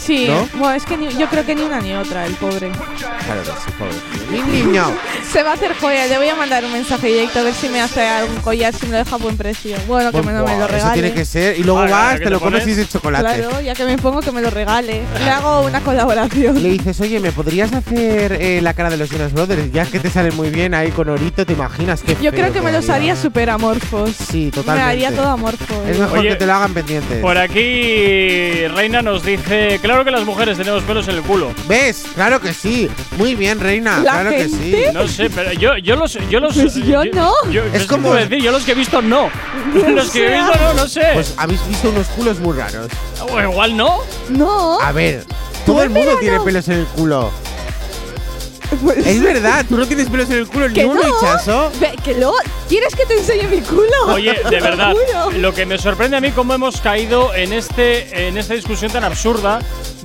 Sí, ¿no? bueno, es que ni- yo creo que ni una ni otra, el pobre. Claro que sí, pobre. tío. Mi niño. Se va a hacer joya, le voy a mandar un mensaje directo a ver si me hace algún collar, si me lo deja a buen precio. Bueno, que me, no me lo Eso regale. tiene que ser. Y luego vas, ¿qué te te lo comes y es de chocolate. Claro, ya que me pongo que me lo regale. Le hago una colaboración. Le dices, oye, ¿me podrías hacer eh, la cara de los Jonas Brothers? Ya que te sale muy bien ahí con orito, ¿te imaginas? Qué Yo creo que me los haría súper amorfos. Sí, Me totalmente. haría todo amorfo. Es eh. mejor Oye, que te lo hagan pendientes. Por aquí, Reina nos dice: Claro que las mujeres tenemos pelos en el culo. ¿Ves? Claro que sí. Muy bien, Reina. La claro que sí. No sé, pero yo, yo los. Yo los Pues yo no. yo- Es como- decir, yo los que he visto no. los que he visto no, no sé. Pues habéis visto unos culos muy raros. o igual no. No. A ver, todo el mundo tiene pelos en el culo. Pues- Es verdad, tú no tienes pelos en el culo, ni uno, no. que. ¿Quieres que te enseñe mi culo? Oye, de lo verdad, lo que me sorprende a mí cómo hemos caído en este en esta discusión tan absurda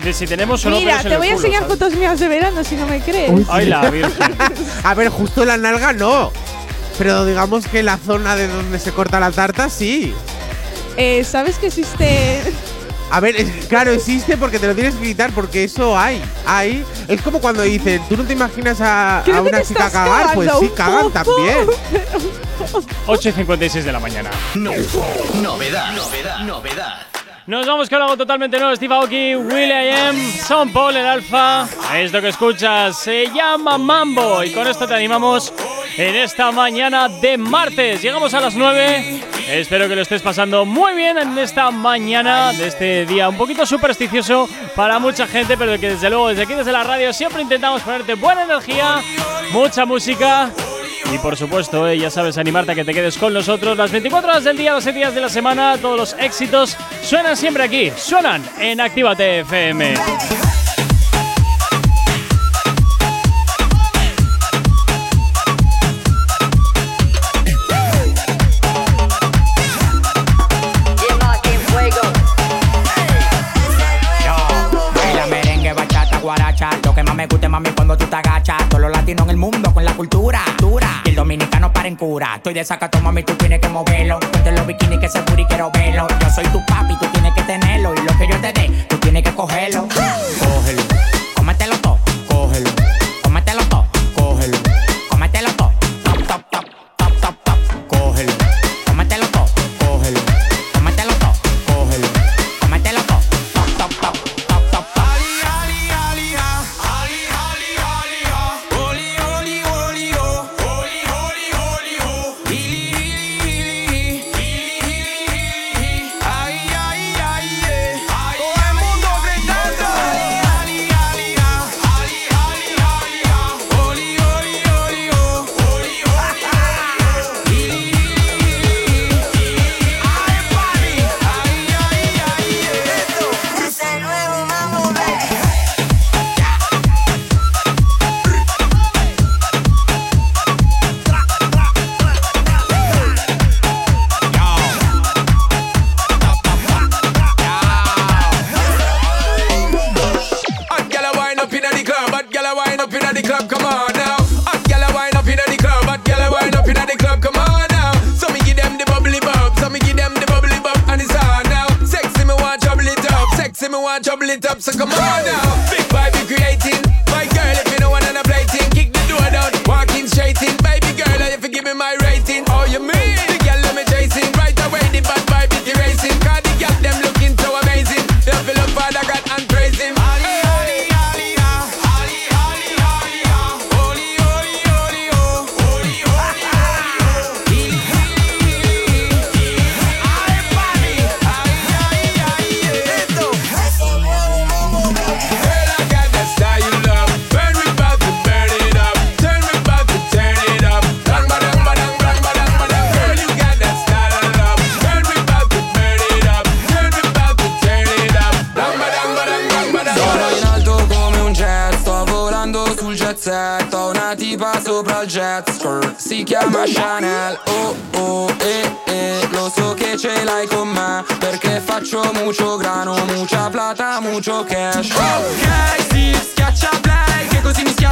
de si tenemos o no Mira, pelos en te el voy a culo, enseñar ¿sabes? fotos mías de verano si no me crees. Uy, Ay, la virgen. A ver, justo la nalga no. Pero digamos que la zona de donde se corta la tarta, sí. Eh, ¿Sabes que existe A ver, es- claro, existe porque te lo tienes que quitar porque eso hay. Hay. Es como cuando dicen, ¿tú no te imaginas a, a una chica cagar? Pues sí, cagan también. 8 y 56 de la mañana. Novedad, novedad, novedad. Nos vamos con algo totalmente nuevo. Steve Aoki, Will.i.am, Son Paul, el alfa. Esto que escuchas se llama Mambo. Y con esto te animamos en esta mañana de martes. Llegamos a las 9 Espero que lo estés pasando muy bien en esta mañana de este día un poquito supersticioso para mucha gente, pero que desde luego desde aquí, desde la radio, siempre intentamos ponerte buena energía, mucha música y por supuesto, eh, ya sabes, animarte a que te quedes con nosotros las 24 horas del día, los 7 días de la semana, todos los éxitos suenan siempre aquí, suenan en Actívate FM. Me gusta, mami, cuando tú te agachas. Todos los latinos en el mundo con la cultura dura. Y el dominicano para en cura. Estoy de sacato, mami, tú tienes que moverlo. Ponte los bikinis que se y quiero verlo. Yo soy tu papi, tú tienes que tenerlo. Y lo que yo te dé, tú tienes que cogerlo. Cógelo, cómetelo todo, cógelo. Me want trouble it up. So come on now. Big vibe creating, chiama Chanel. Oh oh eh eh, lo so che ce l'hai con me Perché faccio mucho grano, mucha plata, mucho cash. Ok, sì, schiaccia play, che così mi schiaccio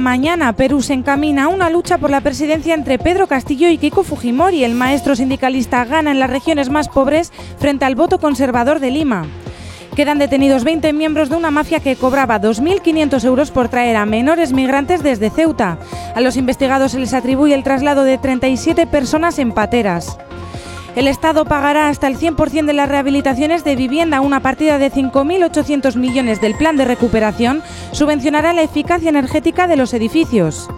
mañana. Perú se encamina a una lucha por la presidencia entre Pedro Castillo y Keiko Fujimori. El maestro sindicalista gana en las regiones más pobres frente al voto conservador de Lima. Quedan detenidos 20 miembros de una mafia que cobraba 2.500 euros por traer a menores migrantes desde Ceuta. A los investigados se les atribuye el traslado de 37 personas en pateras. El Estado pagará hasta el 100% de las rehabilitaciones de vivienda. Una partida de 5.800 millones del plan de recuperación subvencionará la eficacia energética de los edificios.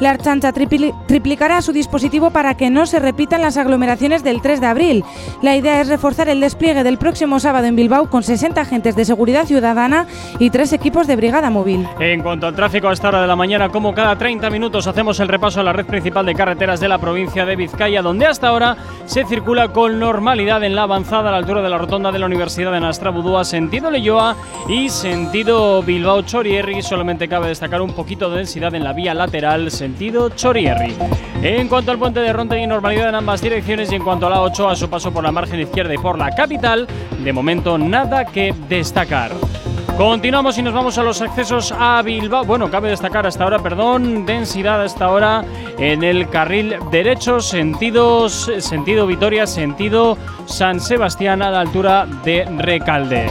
La Archancha tripli- triplicará su dispositivo para que no se repitan las aglomeraciones del 3 de abril. La idea es reforzar el despliegue del próximo sábado en Bilbao con 60 agentes de seguridad ciudadana y tres equipos de brigada móvil. En cuanto al tráfico a esta hora de la mañana, como cada 30 minutos hacemos el repaso a la red principal de carreteras de la provincia de Vizcaya, donde hasta ahora se circula con normalidad en la avanzada a la altura de la rotonda de la Universidad de Nastrabudúa, sentido Leyoa y sentido Bilbao Chorierri. Solamente cabe destacar un poquito de densidad en la vía lateral, En cuanto al puente de Ronte y normalidad en ambas direcciones y en cuanto a la 8 a su paso por la margen izquierda y por la capital, de momento nada que destacar. Continuamos y nos vamos a los accesos a Bilbao. Bueno, cabe destacar hasta ahora, perdón, densidad hasta ahora en el carril derecho, sentidos, sentido Vitoria, sentido San Sebastián a la altura de Recalde.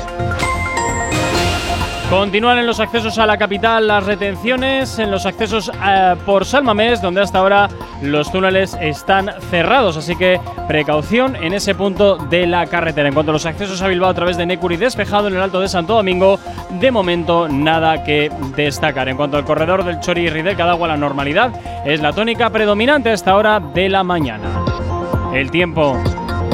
Continúan en los accesos a la capital las retenciones, en los accesos eh, por Salmamés, donde hasta ahora los túneles están cerrados, así que precaución en ese punto de la carretera. En cuanto a los accesos a Bilbao a través de Necuri despejado en el Alto de Santo Domingo, de momento nada que destacar. En cuanto al corredor del Chori y del Cadagua, la normalidad es la tónica predominante a esta hora de la mañana. El tiempo.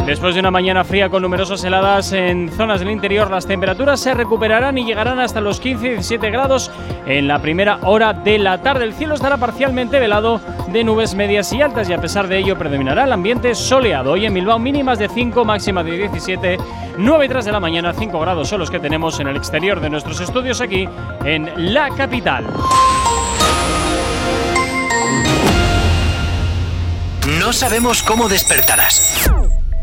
Después de una mañana fría con numerosas heladas en zonas del interior, las temperaturas se recuperarán y llegarán hasta los 15 y 17 grados en la primera hora de la tarde. El cielo estará parcialmente velado de nubes medias y altas y a pesar de ello predominará el ambiente soleado. Hoy en Bilbao mínimas de 5, máxima de 17, 9 y 3 de la mañana, 5 grados son los que tenemos en el exterior de nuestros estudios aquí en la capital. No sabemos cómo despertarás,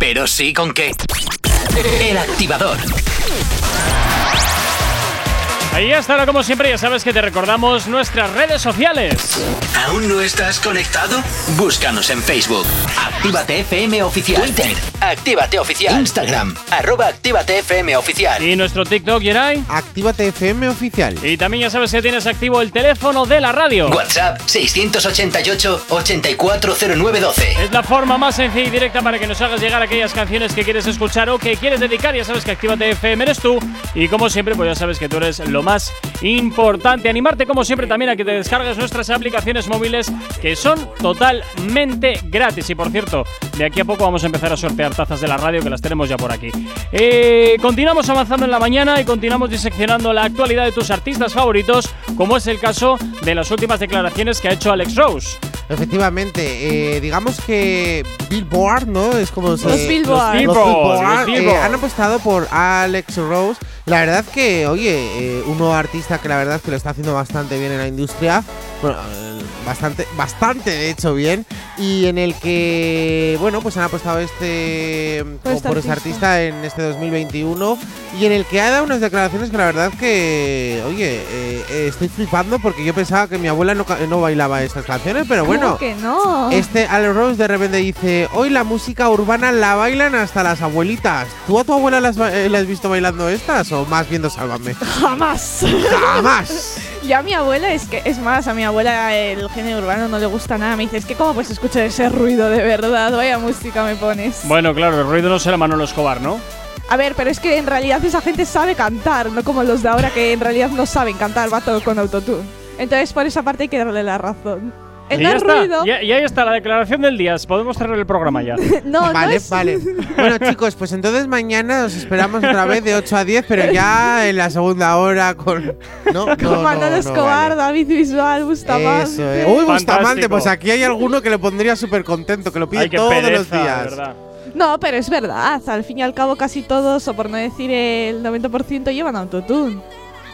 pero sí con qué. El activador. Ahí hasta ahora, como siempre, ya sabes que te recordamos nuestras redes sociales. ¿Aún no estás conectado? Búscanos en Facebook. Actívate FM Oficial. Twitter. Actívate Oficial. Instagram. Arroba Actívate FM Oficial. Y nuestro TikTok, Yeray. Actívate FM Oficial. Y también ya sabes que tienes activo el teléfono de la radio. WhatsApp 688-840912. Es la forma más sencilla y directa para que nos hagas llegar aquellas canciones que quieres escuchar o que quieres dedicar. Ya sabes que Actívate FM eres tú. Y como siempre, pues ya sabes que tú eres lo más importante. Animarte, como siempre, también a que te descargues nuestras aplicaciones móviles que son totalmente gratis. Y por cierto, de aquí a poco vamos a empezar a sortear tazas de la radio que las tenemos ya por aquí. Eh, continuamos avanzando en la mañana y continuamos diseccionando la actualidad de tus artistas favoritos, como es el caso de las últimas declaraciones que ha hecho Alex Rose. Efectivamente, eh, digamos que Billboard, ¿no? Es como se- Los Billboard. los Billboard, Billboard, los Billboard. eh, han apostado por Alex Rose. La verdad que, oye, eh, un nuevo artista que la verdad que lo está haciendo bastante bien en la industria. Bueno, eh, bastante, bastante de hecho bien. Y en el que, bueno, pues han apostado este Por este por este artista. artista en este 2021. Y en el que ha dado unas declaraciones que la verdad que, oye, eh, eh, estoy flipando porque yo pensaba que mi abuela no, no bailaba estas canciones, pero bueno. ¿Cómo que no? Este Alex Rose de repente dice, hoy la música urbana la bailan hasta las abuelitas. ¿Tú a tu abuela las, ba- eh, la has visto bailando estas o más viendo Sálvame? Jamás. ¡Jamás! Ya a mi abuela es que, es más, a mi abuela el género urbano no le gusta nada. Me dice, es que cómo puedes escuchar ese ruido de verdad, vaya música me pones. Bueno, claro, el ruido no será Manolo Escobar, ¿no? A ver, pero es que en realidad esa gente sabe cantar, no como los de ahora que en realidad no saben cantar, va todo con autotune. Entonces por esa parte hay que darle la razón. El y ya no está, ruido. ya- y ahí está la declaración del día. Podemos cerrar el programa ya. No, no vale, es- vale. Bueno, chicos, pues entonces mañana os esperamos otra vez de 8 a 10, pero ya en la segunda hora con. No, no, Con no, no, Escobar, vale. David Visual, Bustamante. Eso, eh. Uy, Bustamante, Fantástico. pues aquí hay alguno que le pondría súper contento, que lo pide Ay, todos pereza, los días. verdad. No, pero es verdad. Al fin y al cabo casi todos, o por no decir el 90%, llevan autotune.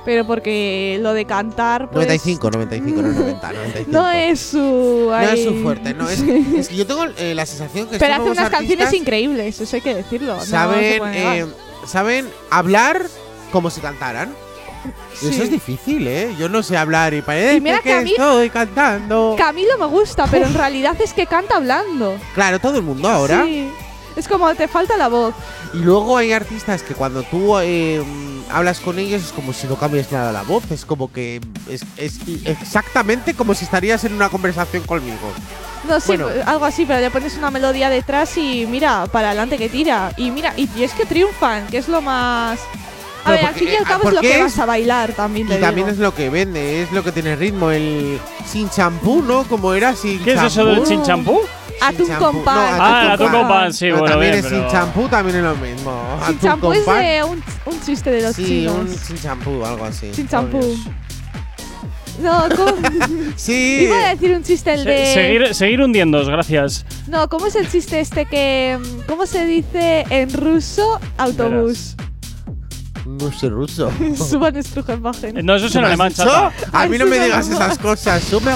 Pero porque lo de cantar, pues… 95, 95, no 90, 95. No es su… No es su fuerte, no. Es, que yo tengo eh, la sensación que Pero hace unas canciones increíbles, eso hay que decirlo. saben, eh, saben hablar como si cantaran. Sí. eso es difícil, ¿eh? Yo no sé hablar y parece Y mira que, que a mí- estoy cantando. Camilo me gusta, pero en realidad es que canta hablando. Claro, todo el mundo ahora. Sí. Es como te falta la voz. Y luego hay artistas que cuando tú eh, hablas con ellos es como si no cambias nada la voz. Es como que es, es exactamente como si estarías en una conversación conmigo. No sé, Bueno. algo así, pero le pones una melodía detrás y mira, para adelante que tira. Y mira, y, y es que triunfan, que es lo más A ver, Pero al fin y porque- al eh, cabo es lo porque que es- vas a bailar también. Y también es lo que vende, es lo que tiene ritmo. El sin champú, ¿no? Como era sin ¿Qué es eso del sin champú? Atún champú. con pan. No, Ah, el atún con pan, sí, Pero bueno, también bien, es pero- sin champú, también es lo mismo. Sin champú es un, un chiste de los Sí, chinos. un sin champú, algo así. Sin champú. No, ¿cómo? Sí. Iba a decir un chiste el Se- de. seguir, seguir hundiéndoos, gracias. No, ¿cómo es el chiste este que. ¿Cómo se dice en ruso autobús? No sé ruso. Suban Strugenwagen. No, eso es en ¿Me has alemán, chata. A mí no me digas suban- esas cosas. Sube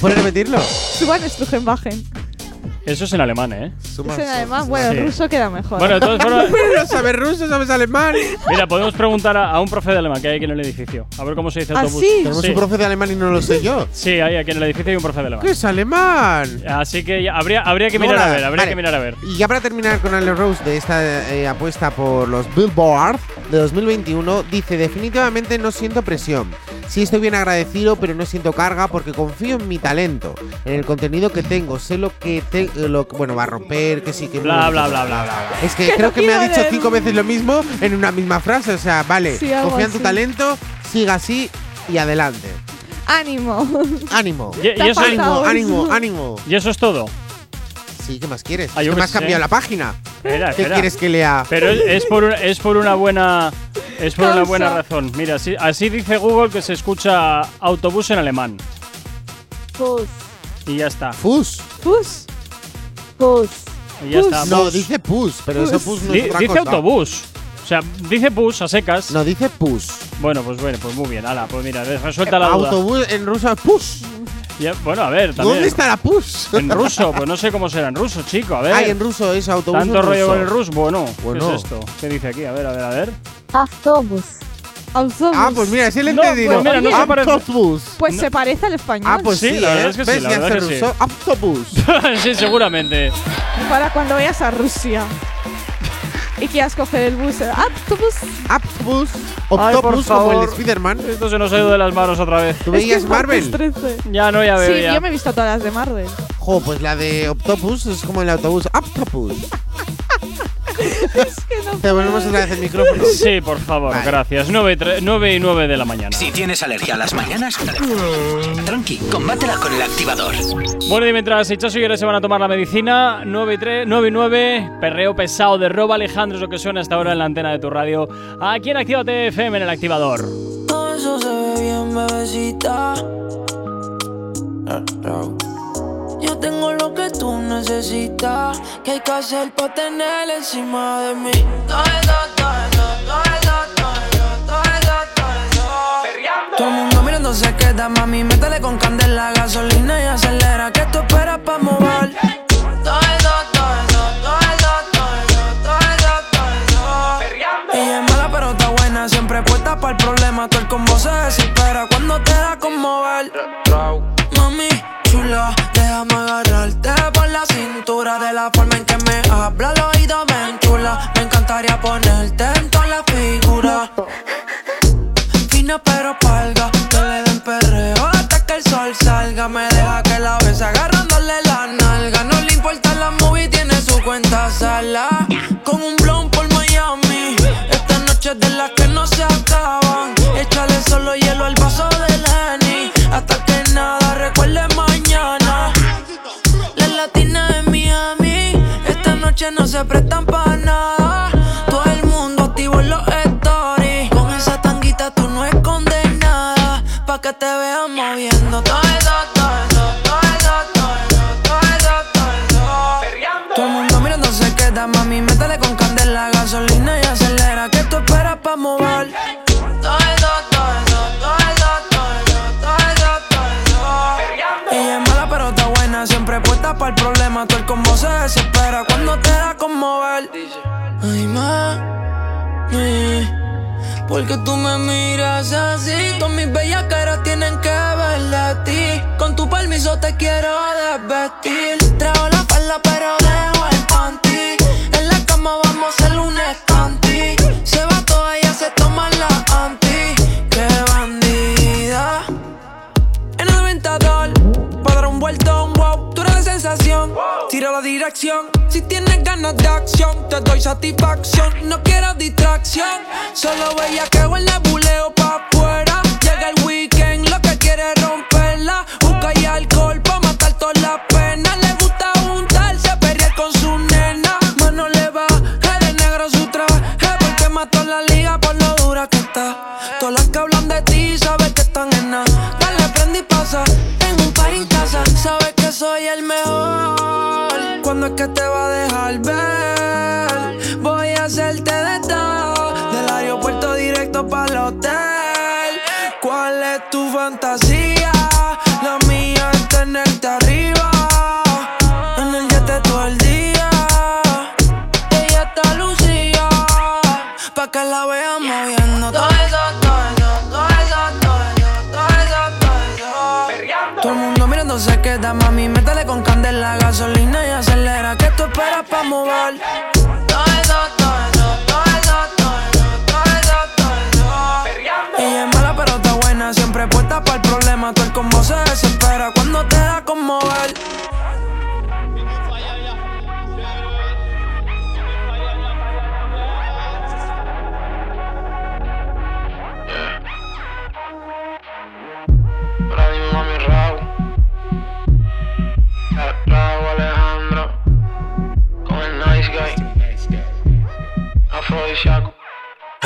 ¿Puedes repetirlo? Suban Strugenwagen. Eso es en alemán, ¿eh? Es en alemán. Bueno, Sí. ruso queda mejor. Bueno, entonces, bueno, Pero no sabes ruso, sabes alemán. mira, podemos preguntar a, a un profe de alemán que hay aquí en el edificio. A ver cómo se dice ¿Ah, autobús. sí? Tenemos un profe de alemán y no lo sé yo. Sí, hay aquí en el edificio hay un profe de alemán. ¿Qué es alemán? Así que ya- habría, habría que mirar a ver, habría vale. que mirar a ver. Y ya para terminar con Ale Rose de esta eh, apuesta por los Billboard de 2021, dice: Definitivamente no siento presión. Sí estoy bien agradecido, pero no siento carga porque confío en mi talento, en el contenido que tengo. Sé lo que te, lo que- bueno va a romper, que sí que Bla, no. bla, bla, bla, bla. Es que Que creo no que me ha dicho leer. cinco veces lo mismo en una misma frase. O sea, vale, Sí, confía en tu talento, siga así y adelante. Ánimo. Ánimo. Y- y eso- Ánimo, ánimo, ánimo. Y eso es todo. Sí, ¿qué más quieres? Ah, Es yo que qué has sé. cambiado la página. Espera, ¿Qué espera. quieres que lea? Pero es, es por, es por una buena es por una buena razón. Mira, así, así dice Google que se escucha autobús en alemán. Pus. Y ya está. Fus. Pus. Pus. Y ya Pus. está. No, Bus. dice pus, pero eso pus no Di- es otra dice cosa. autobús. O sea, dice bus a secas. No, dice pus. Bueno, pues bueno, pues muy bien. Ala, pues mira, resuelta la duda. Autobús en ruso es pus. Ya- bueno, a ver, también. ¿Dónde está la pus? En ruso, pues no sé cómo será en ruso, chico. A ver. Ay, en ruso es autobús. Tanto en rollo ruso. con el ruso. Bueno, Bueno. ¿qué es esto? ¿Qué dice aquí? A ver, a ver, a ver. Autobús. Autobús. Ah, pues mira, sí le he No, entendido. pues mira, no se parece- Autobús. Pues se parece al español. Ah, pues Sí, sí, la verdad ¿eh? es que sí, la verdad hace que sí. ruso. Autobús. sí, seguramente. Para cuando vayas a Rusia. Y quieras coger el bus. Ay, por Octopus como el de Spider-Man. Esto se nos ha ido de las manos otra vez. ¿Tú veías que Marvel? 13. Ya no, ya veo. Sí, ya. yo me he visto todas las de Marvel. Jo, pues la de Octopus es como el autobús. Octopus. Te volvemos otra vez el micrófono. Sí, por favor, Vale. gracias. 9 y, tre- nueve y 9 de la mañana. Si tienes alergia a las mañanas, tranqui, combátela con el activador. Bueno, y mientras Hichazo y Ere se van a tomar la medicina, 9 y, 3, 9 y 9, perreo pesado de Roba Alejandro es lo que suena hasta ahora en la antena de tu radio. Aquí en Actívate FM en el activador. Todo eso se ve bien, bebecita. Yo tengo lo que tú necesitas. ¿Qué hay que hacer para tener encima de mí? Todo eso, todo eso, todo eso, todo eso, todo eso, todo eso. Todo el mundo mirando se queda, mami. Métele con candela, gasolina y acelera. ¿Qué tú esperas para mover? Se prestan para nada. Todo el mundo activo en los stories. Con esa tanguita tú no escondes nada. Pa' que te vean moviendo todo Mami. Porque tú me miras así. Todas mis bellas caras tienen que ver de ti. Con tu permiso te quiero desvestir. Traigo la falda, pero dejo el panty. En la cama vamos a hacer un estanti. Se va toda, ella se toma la anti. Qué bandida. En el aventador, para dar un vueltón, wow. Tú eres la sensación. Tira la dirección. Si tienes ganas de acción, te doy satisfacción. No quiero distracción, solo bellaqueo en la buleo pa' afuera. Llega el weekend, lo que quiere es romperla. Busca y alcohol pa' matar todas las penas. Le gusta juntarse, perrear con su nena. Mano le va, de negro su traje. Porque mató la liga por lo dura que está. Todas las que hablan de ti, sabes que están en nada. Dale, prende y pasa. En un par en casa, sabes que soy el mejor. Es que te va a dejar ver? Voy a hacerte de todo. Del aeropuerto directo para el hotel. ¿Cuál es tu fantasía? La mía es tenerte arriba. En el yate todo el día. Ella está lucía. Pa' que la vean wall.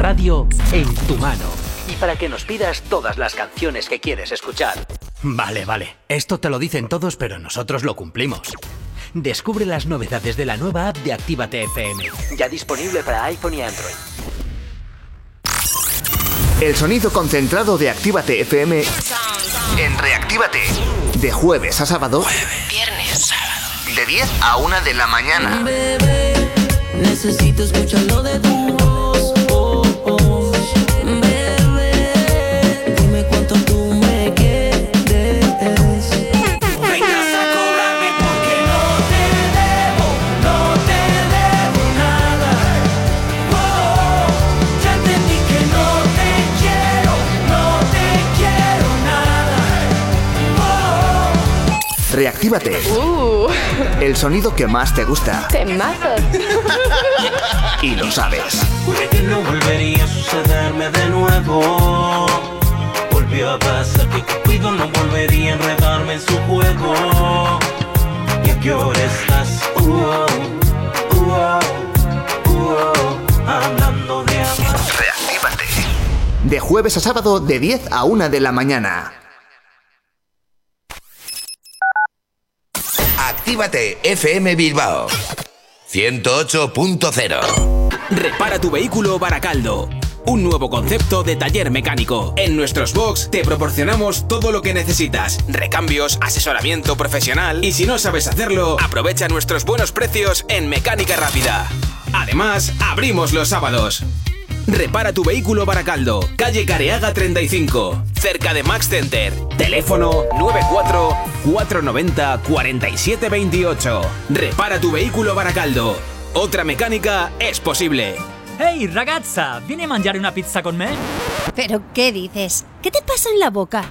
radio en tu mano. Y para que nos pidas todas las canciones que quieres escuchar. Vale, vale. Esto te lo dicen todos, pero nosotros lo cumplimos. Descubre las novedades de la nueva app de Actívate FM. Ya disponible para iPhone y Android. El sonido concentrado de Actívate FM en Reactívate. De jueves a sábado. Viernes, sábado. De 10 a 1 de la mañana. Bebé, necesito escucharlo de tu voz. Reactívate. El sonido que más te gusta. Temazos. Y lo sabes. Juré que no volvería a sucederme de nuevo. Volvió a pasar que Cupido no volvería a enredarme en su juego. ¿Y a qué hora estás? Uh, oh, uh, oh, uh, oh, hablando de amor. Reactívate. De jueves a sábado de 10 a 1 de la mañana. Actívate FM Bilbao 108.0 Repara tu vehículo Baracaldo. Un nuevo concepto de taller mecánico. En nuestros box te proporcionamos todo lo que necesitas. Recambios, asesoramiento profesional y si no sabes hacerlo, aprovecha nuestros buenos precios en Mecánica Rápida. Además, abrimos los sábados. Repara tu vehículo Baracaldo, calle Careaga 35, cerca de Max Center. Teléfono 94 490 4728. Repara tu vehículo Baracaldo. Otra mecánica es posible. Ehi ragazza, vieni a mangiare una pizza con me? ¿Pero qué dices? ¿Qué te pasa en la boca?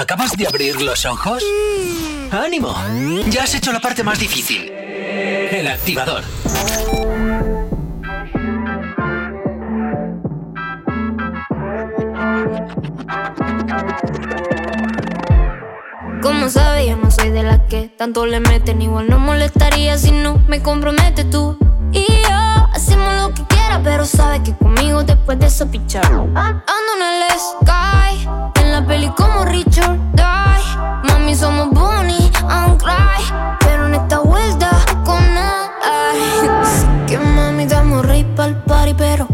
¿Acabas de abrir los ojos? ¡Ánimo! Ya has hecho la parte más difícil. El activador. Como sabes, yo no soy de las que tanto le meten. Igual no molestaría si no me compromete tú. Y yo hacemos lo que quiera, pero sabes que conmigo después de eso pichar. Ando en el sky, peli como Richard Die. Mami, somos Bonnie and Clyde, pero en esta vuelta con ay. Que mami, damos rey pa'l party, pero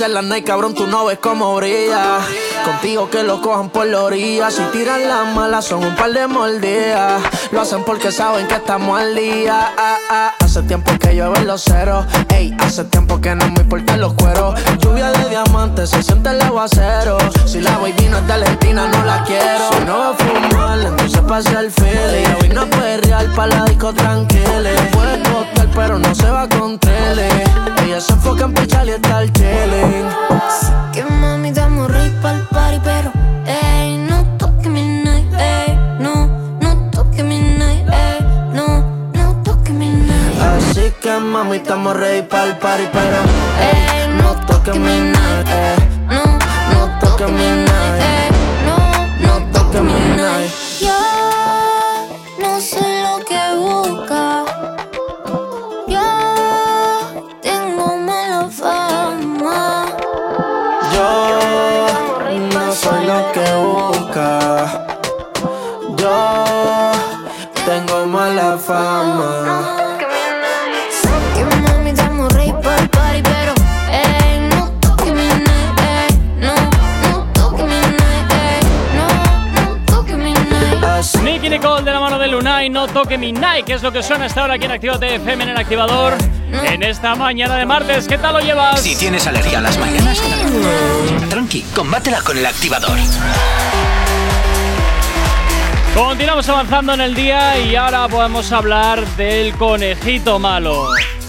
pisé la night, cabrón, tú no ves cómo brilla. Contigo que lo cojan por la orilla. Si tiran las malas, son un par de mordidas. Lo hacen porque saben que estamos al día. Ah, ah. Hace tiempo que llueven los ceros. Ey, hace tiempo que no me importan los cueros. Lluvia de diamantes, se siente el aguacero. Si la baby no es de Argentina, no la quiero. Si no va a fumar, entonces pasa el feeling. Hoy no puede real pa' la disco tranquila. Puede costar, pero no se va con tele. Ella se enfoca en pichar y estar chilling. Que mami, damos rey pa'l party, pero ey, no toque mi night, ey, no, no toque mi night, ey, no, no toque mi night. Así que mami, estamos ready pa'l party, pero ey, no toques mi night, ey, no, no toques mi night, Lunay, no toque mi Nike, que es lo que suena hasta ahora aquí en Actívate FM en el activador. En esta mañana de martes, ¿qué tal lo llevas? Si tienes alergia a las mañanas, tranqui, combátela con el activador. Continuamos avanzando en el día y ahora podemos hablar del conejito malo.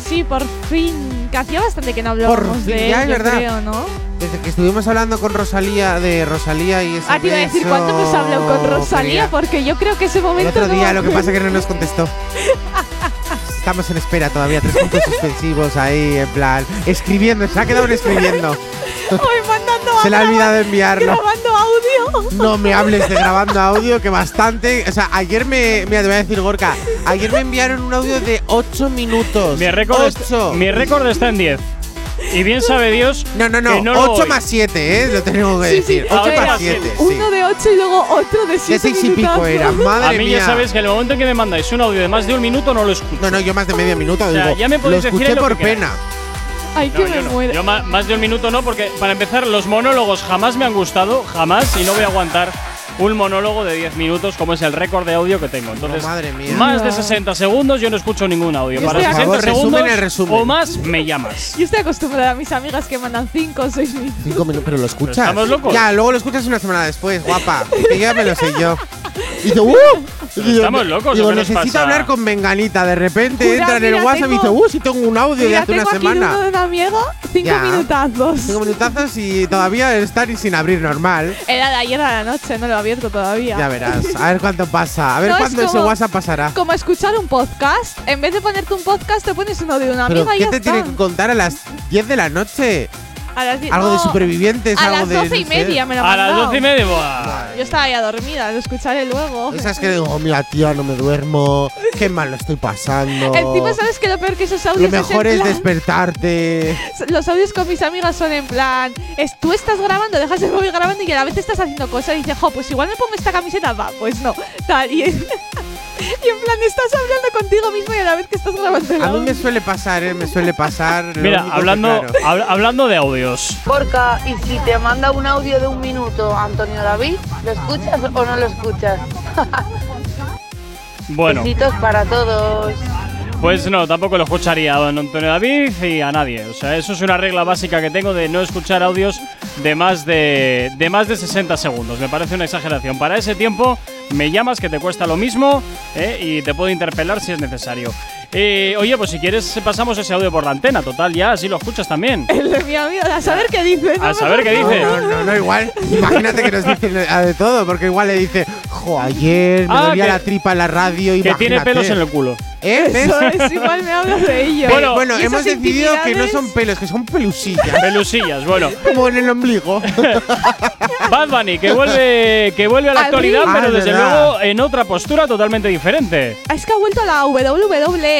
Sí, por fin. Que hacía bastante que no hablábamos fin, de ya él, es yo verdad. creo, ¿no? Desde que estuvimos hablando con Rosalía, de Rosalía y ese Ah, te iba a decir, ¿cuánto hemos hablado con Rosalía? Porque yo creo que ese El momento. otro no día, me lo que pasa es que no nos contestó. Estamos en espera todavía, tres puntos suspensivos ahí, en plan, escribiendo, se ha quedado en escribiendo. Ay, mandando Se le ha olvidado enviarlo. Grabando audio. No me hables de grabando audio, que bastante. O sea, ayer me. Mira, te voy a decir, Gorka. Ayer me enviaron un audio de 8 minutos. Mi récord, es- 8. mi récord está en 10. Y bien sabe Dios. No, no, no. que no lo 8 voy. más 7, ¿eh? Lo tengo que Sí, sí, decir. 8 ahora más sí. 7. Sí. Uno de ocho y luego otro de De siete 6 y pico era. Madre A mí mía. ya sabes que en el momento en que me mandáis un audio de más de un minuto no lo escucho. No, no, yo más de medio minuto. O sea, digo, ya me lo podéis decir escuché lo por que queráis. pena. Ay, que No, me yo no. muero. Yo más de un minuto no, porque para empezar, los monólogos jamás me han gustado, jamás, y no voy a aguantar un monólogo de 10 minutos como es el récord de audio que tengo. Entonces, Oh, madre mía. más de No. 60 segundos yo no escucho ningún audio. Para estoy 60 Por favor, segundos resumen el resumen. o más me llamas. Yo estoy acostumbrada a mis amigas que mandan 5 o 6 minutos. Cinco minutos, pero lo escuchas. estamos locos. Ya, luego lo escuchas una semana después, guapa. Que ya me lo sé yo. Y dice, ¡uh! Y digo, estamos locos, Digo, ¿o qué nos necesito pasa? hablar con Menganita. De repente Jura, entra en el WhatsApp y dice, tengo- ¡uh! Si tengo un audio de Mira, hace una tengo aquí uno semana. de un amigo, 5 Ya. minutazos. Cinco minutazos y todavía están sin abrir normal. Era de ayer a la noche, no lo he abierto todavía. Ya verás. A ver cuánto pasa. A ver No, es cuándo ese como- WhatsApp pasará. Como escuchar un podcast, en vez de ponerte un podcast, te pones uno de una Pero amiga y ¿qué ya te está. tiene que contar a las 10 de la noche? A las Algo de no, supervivientes, A algo las de. 12 y no sé. media me lo A las. 12 y media, buah. Yo estaba ya dormida, lo escucharé luego. Esas que digo, "Oh, mira, tía, no me duermo. Qué mal lo estoy pasando. Encima, ¿sabes qué? Lo peor que esos Lo audios mejor es, es plan- despertarte. Los audios con mis amigas son en plan, es, tú estás grabando, dejas el móvil grabando y a la vez estás haciendo cosas y dices, jo, pues igual me pongo esta camiseta, va, pues no, tal, y Y en plan, estás hablando contigo mismo y a la vez que estás grabando el A mí me suele pasar, ¿eh? Me suele pasar. Mira, hablando, claro. hab- hablando de audios. Porca, y si te manda un audio de un minuto Antonio David, ¿lo escuchas o no lo escuchas? Bueno, Besitos para todos. Pues no, tampoco lo escucharía a don Antonio David y a nadie. O sea, eso es una regla básica que tengo de no escuchar audios de más de, de más de 60 segundos. Me parece una exageración. Para ese tiempo me llamas que te cuesta lo mismo ¿eh? y te puedo interpelar si es necesario. Eh, oye, pues si quieres pasamos ese audio por la antena, total, ya así lo escuchas también. El de mi amigo, a saber qué dice. A saber qué dice. No, no, no, igual. Imagínate que nos dicen a de todo, porque igual le dice, jo, ayer me Ah, dolía la tripa en la radio y Que tiene pelos en el culo. ¿Eh? Eso es, igual me hablas de ello. Bueno, bueno Y hemos decidido que no son pelos, que son pelusillas. Pelusillas, bueno. Como en el ombligo. Bad Bunny, que vuelve, que vuelve a la Al actualidad, pero Ah, desde verdad. luego en otra postura totalmente diferente. Es que ha vuelto a la WWE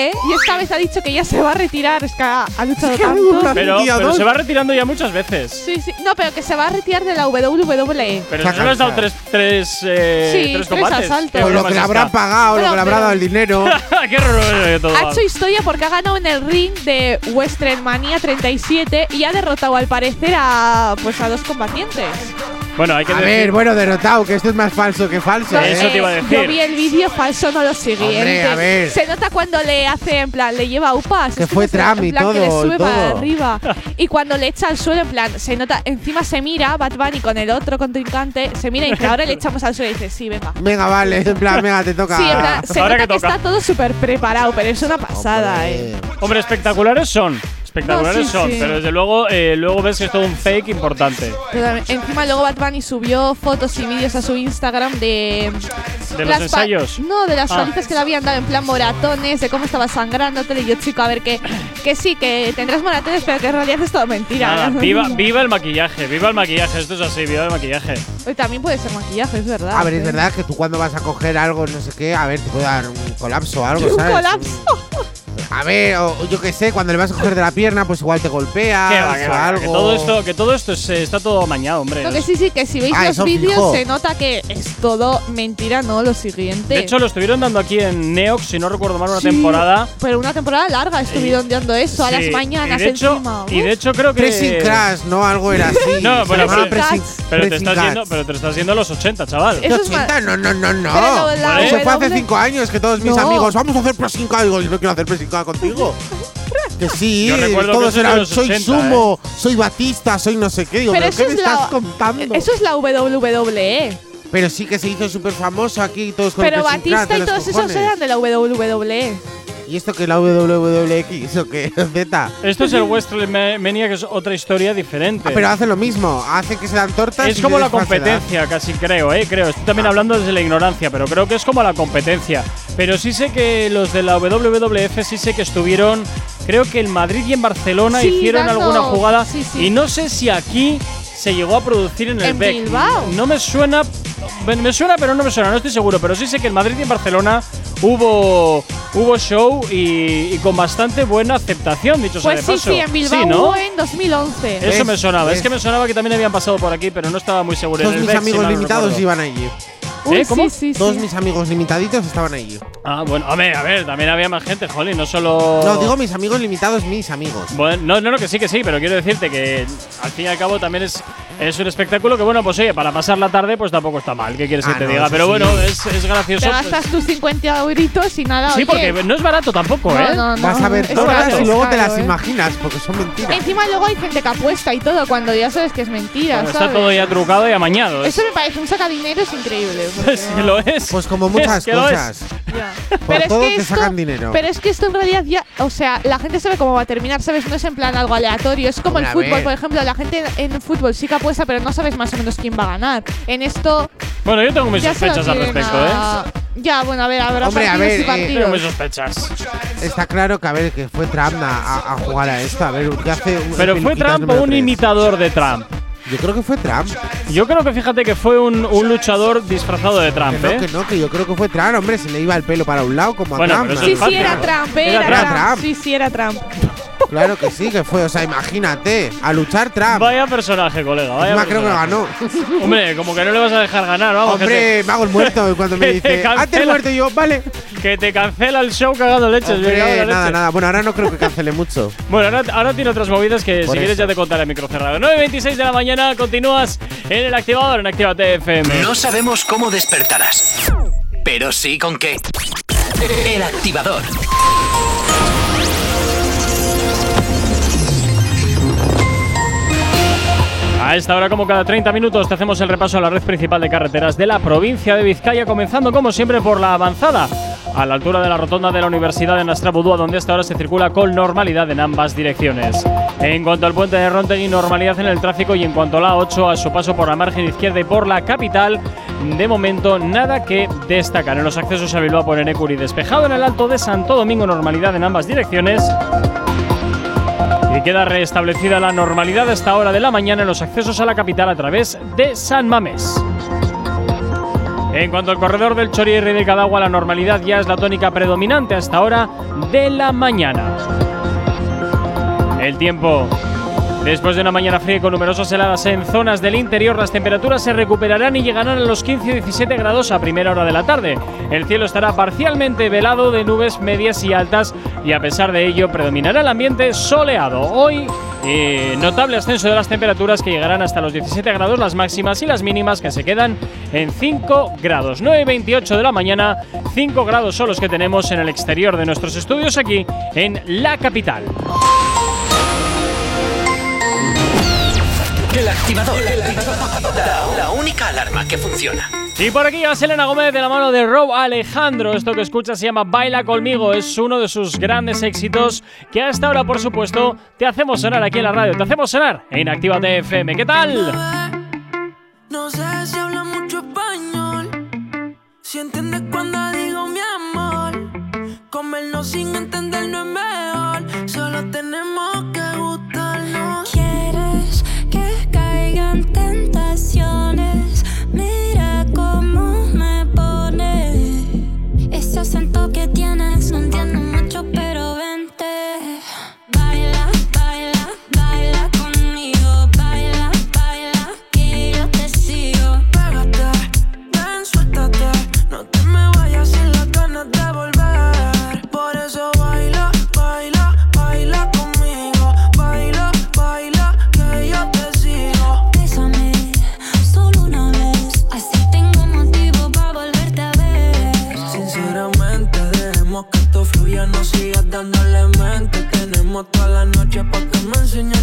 y esta vez ha dicho que ya se va a retirar. Es que ha, ha luchado que tanto. nunca- Pero, se va retirando ya muchas veces. Sí, sí. No, pero que se va a retirar de la WWE. Pero has dado tres, tres, eh, Sí, tres tres combates. asaltos. ¿Qué Con lo que le es habrán pagado, lo que le habrá dado el dinero. ¡Qué de todo! Ha hecho historia porque ha ganado en el ring de WrestleMania 37 y ha derrotado al parecer a pues a dos combatientes. Bueno, hay que A decir. ver, bueno, derrotado, que esto es más falso que falso. Sí, eso ¿eh? te iba a Eh, decir. Yo vi el vídeo falso, no lo siguiente. Hombre, a ver. Se nota cuando le hace, en plan, le lleva upas. Que fue Trump y plan, que le todo, sube para todo. arriba. y cuando le echa al suelo, en plan, se nota, encima se mira Bad Bunny con el otro contrincante, se mira y dice, ahora le echamos al suelo y dice, sí, venga. Venga, vale, en plan, venga, te toca. Sí, en plan, se Ahora nota que que, toca. está todo súper preparado, pero es una pasada, eh. Hombre, espectaculares son. Espectaculares No, sí, son. sí. Pero desde luego, eh, luego ves que es todo un fake importante. Pero encima luego Bad Bunny subió fotos y vídeos a su Instagram de… ¿De los ensayos? No, de las Ah. palizas que le habían dado en plan moratones, de cómo estaba sangrando. Y yo, chico, a ver, que, que sí, que tendrás moratones, pero que en realidad es todo mentira. Nada, viva, viva el maquillaje, viva el maquillaje. Esto es así, viva el maquillaje. También puede ser maquillaje, es verdad. A ver, es ¿eh? verdad que tú cuando vas a coger algo, no sé qué, a ver, te puede dar un colapso o algo, Un ¿sabes? colapso. A ver, o yo qué sé, cuando le vas a coger de la pierna, pues igual te golpea Que va, que o va, algo. que todo esto, que todo esto es, está todo amañado, hombre. Que sí, sí, que si veis Ah, los eso vídeos se nota que es todo mentira, ¿no? Lo siguiente. De hecho, lo estuvieron dando aquí en Neox, si no recuerdo mal, una Sí, temporada. Pero una temporada larga estuvieron dando eso a Sí, las mañanas y de hecho, encima. Y de hecho creo que… Pressing Crash, ¿no? Algo era así. No, Se bueno, llamaba pero, Pressing- pero te Pressing estás yendo, pero te estás yendo a los 80, chaval. Eso es 80? No, no, no, no. Pero lo- la Eso fue hace W- 5 años que todos mis No. amigos, vamos a hacer pressing. Digo, yo no quiero hacer pressing Contigo. que sí, Yo recuerdo que todos eso es eran, los soy 80, Sumo, soy Batista, soy no sé qué. Digo, Pero ¿pero, eso qué me es la- estás contando? Eso es la WWE. Pero sí que se hizo súper famoso aquí todos con Pero el Batista y los todos esos cojones. eran de la WWE. ¿Y esto que es la WWX o qué? Z. Esto es el WrestleMania, que es otra historia diferente. Ah, pero hacen lo mismo, hacen que se dan tortas. es y como la competencia, casi creo, ¿eh? Creo. Estoy también hablando desde la ignorancia, pero creo que es como la competencia. Pero sí sé que los de la WWF sí sé que estuvieron, creo que en Madrid y en Barcelona Sí, hicieron dando- alguna jugada. sí, sí. Y no sé si aquí se llegó a producir en el En BEC. Bilbao. No me suena, me suena, pero no me suena, no estoy seguro. Pero sí sé que en Madrid y en Barcelona hubo, hubo show y, y con bastante buena aceptación, dicho sea Pues de sí, paso. sí, en Bilbao ¿no? hubo en 2011. Eso ¿Ves? me sonaba. Es ¿Ves? que me sonaba que también habían pasado por aquí, pero no estaba muy seguro. Todos En el mis amigos limitados iban allí. Uy, ¿Eh? ¿Cómo? sí, sí, Todos sí. mis amigos limitaditos estaban allí. Ah, bueno, a ver, a ver, también había más gente, jolín, no solo. No, digo mis amigos limitados, mis amigos. Bueno, no, no, no, que sí, que sí, pero quiero decirte que al fin y al cabo también es, es un espectáculo que, bueno, pues oye, para pasar la tarde, pues tampoco está mal. ¿Qué quieres Ah, que te no, diga? Pero sí. bueno, es, es gracioso. Te pues. gastas tus 50 euritos y nada. Sí, oye. porque no es barato tampoco, No, ¿eh? no, no. Vas a ver caro, y luego te las ¿eh? imaginas, porque son mentiras. Encima luego hay gente que apuesta y todo cuando ya sabes que es mentira. Bueno, está todo ya trucado y amañado. Es, Eso me parece un sacadinero es increíble. porque- es que lo es. Pues como muchas Es que cosas. Ya. Por Pero todo es que te esto, sacan dinero. Pero es que esto en realidad ya, o sea, la gente sabe cómo va a terminar, ¿sabes? No es en plan algo aleatorio. Es como Hombre, el fútbol, ver. por ejemplo. La gente en fútbol sí que apuesta, pero no sabes más o menos quién va a ganar. En esto. Bueno, yo tengo mis sospechas al respecto, a- Ya, bueno, a ver, habrá Hombre, a ver, eh. ¿eh? Tengo mis sospechas. Está claro que, a ver, que fue Trump a, a- jugar a esto. A ver, ¿qué hace un- Pero fue Trump o un imitador de Trump. Yo creo que fue Trump. Yo creo que fíjate que fue un, un luchador disfrazado de Que Trump, no, ¿eh? que no, que yo creo que fue Trump. Hombre, se le iba el pelo para un lado como Bueno, a Trump. pero eso Sí, es sí, fácil, era. Trump, Era era, Trump. Trump. Sí, sí, era Trump. Claro que sí, que fue. O sea, imagínate, a luchar Trump. Vaya personaje, colega. Vaya Encima creo que personaje. ganó. Hombre, como que no le vas a dejar ganar, vamos. que Hombre, te- me hago el muerto cuando me dice. Antes cancela- muerto y yo, vale. Que te cancela el show cagando leches. Hombre, nada, leche. nada. Bueno, ahora no creo que cancele mucho. Bueno, ahora, ahora tiene otras movidas que Por si quieres ya te contaré a micro cerrado. 9.26 de la mañana, continúas en el activador en Actívate FM. No sabemos cómo despertarás, pero sí con qué. El activador. A esta hora, como cada 30 minutos, te hacemos el repaso a la red principal de carreteras de la provincia de Vizcaya, comenzando como siempre por la avanzada, a la altura de la rotonda de la Universidad de Nastrabudúa, donde hasta ahora se circula con normalidad en ambas direcciones. En cuanto al puente de Rontegui, normalidad en el tráfico y en cuanto a la 8, a su paso por la margen izquierda y por la capital, de momento nada que destacar. En los accesos a Bilbao por Enecuri despejado en el Alto de Santo Domingo, normalidad en ambas direcciones. Y queda restablecida la normalidad a esta hora de la mañana en los accesos a la capital a través de San Mamés. En cuanto al corredor del Chorierri de Cadagua, la normalidad ya es la tónica predominante a esta hora de la mañana. El tiempo. Después de una mañana fría y con numerosas heladas en zonas del interior, las temperaturas se recuperarán y llegarán a los 15 y 17 grados a primera hora de la tarde. El cielo estará parcialmente velado de nubes medias y altas y a pesar de ello predominará el ambiente soleado. Hoy, eh, notable ascenso de las temperaturas que llegarán hasta los 17 grados las máximas y las mínimas que se quedan en 5 grados. 9 y 28 de la mañana, 5 grados son los que tenemos en el exterior de nuestros estudios aquí en la capital. El activador. La, la única alarma que funciona. Y por aquí va Selena Gómez de la mano de Rob Alejandro. Esto que escuchas se llama Baila conmigo. Es uno de sus grandes éxitos que hasta ahora, por supuesto, te hacemos sonar aquí en la radio. Te hacemos sonar en Actívate FM. ¿Qué tal? No sé si habla mucho español. Si entiendes cuando digo mi amor. Comernos sin entender no es mejor. Solo tenemos caigan Tenemos toda la noche para que me enseñes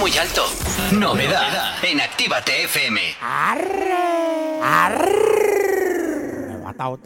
muy alto. Novedad en Actívate FM. tao,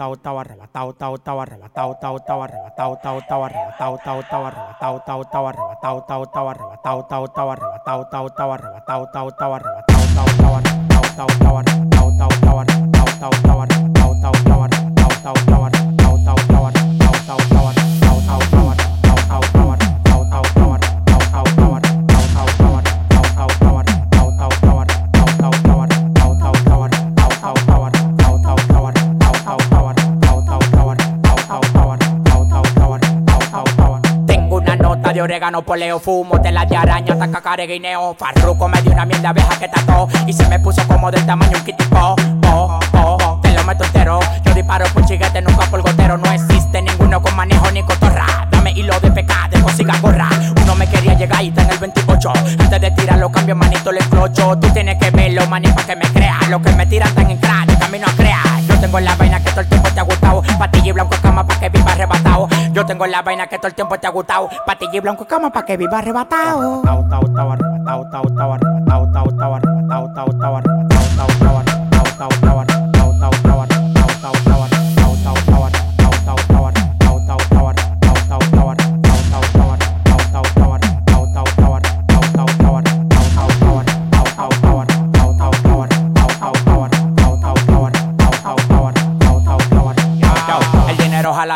de orégano, poleo, fumo, tela de araña, care, guineo. Farruco me dio una mierda abeja que tató y se me puso como del tamaño un kitipo. Po, po, po, te lo meto entero. Yo disparo por chiguete, nunca por gotero. No existe ninguno con manejo ni cotorra. Dame hilo de pecado, consiga gorra. Uno me quería llegar y está en el 28. Antes de tirarlo, cambio manito, le clocho. Tú tienes que verlo, maní, pa' que me crea. Lo que me tiran tan en crack, camino a crear. Yo tengo la vaina que todo el tiempo te ha gustado. Patilla y blanco cama pa' que viva arrebatado. Yo tengo la vaina que todo el tiempo te ha gustado. Patilla y blanco cama pa' que viva arrebatado. El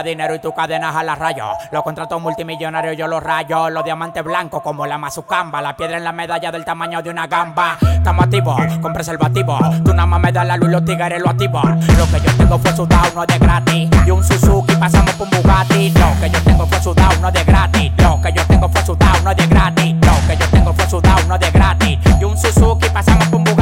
dinero y tu cadena jala rayo. Los contratos multimillonarios yo los rayo. Los diamantes blancos como la mazucamba. La piedra en la medalla del tamaño de una gamba. Estamos activos con preservativo. Tú nada más me das la luz los tigres lo activo. Lo que yo tengo fue sudado, no es de gratis. Y un Suzuki pasamos por un Bugatti. Lo que yo tengo fue sudado, no es de gratis. Lo que yo tengo fue sudado, no es de gratis. Lo que yo tengo fue sudado, no es de gratis. Y un Suzuki pasamos por un Bugatti.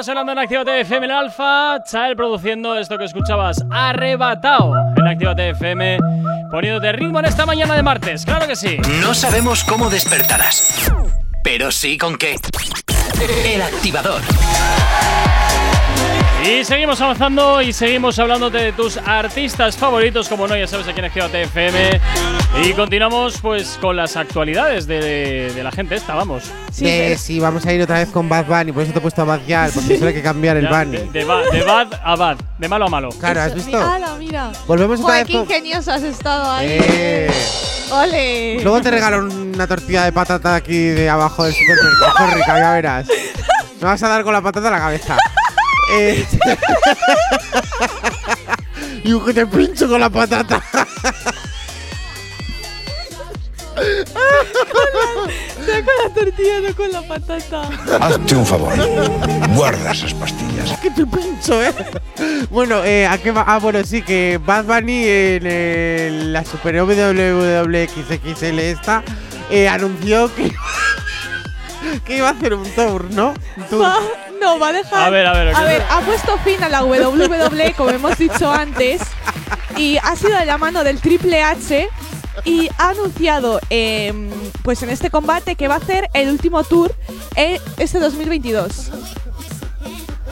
A esta hora sonando en Actívate FM en Alfa, Chael produciendo esto que escuchabas, arrebatado en Actívate FM, poniéndote ritmo en esta mañana de martes, claro que sí. No sabemos cómo despertarás, pero sí con qué. El activador. Y seguimos avanzando y seguimos hablándote de tus artistas favoritos, como no, ya sabes aquí en Actívate FM. Y continuamos pues con las actualidades de, de la gente esta, vamos. Sí, sí, vamos a ir otra vez con Bad Bunny, por eso te he puesto a Bad Gyal, porque solo hay que cambiar el Ya, Bunny. De, de ba- de bad a bad, de malo a malo. Claro, ¿has visto? ¡Hala, mira! Volvemos otra Joder, vez qué con- ingenioso has estado ahí. Eh. ¡Ole! Luego te regalo una tortilla de patata aquí de abajo del supermercado, rica, ya verás. Me vas a dar con la patata en la cabeza. Eh, y un que te pincho con la patata. Sea con la tortilla, no con la patata. Hazte un favor. Guarda esas pastillas. que te pincho, eh. Bueno, eh, ¿a qué va? Ah, bueno, sí, que Bad Bunny en el- la Super WWXXL esta eh, anunció que, que iba a hacer un tour, ¿no? Un tour. Va- no, va a dejar. A ver, a ver, A ¿qué ver, ha puesto fin a la WWE, como hemos dicho antes. Y ha sido de la mano del Triple H. Y ha anunciado, em, pues en este combate, que va a hacer el último tour eh, este 2022.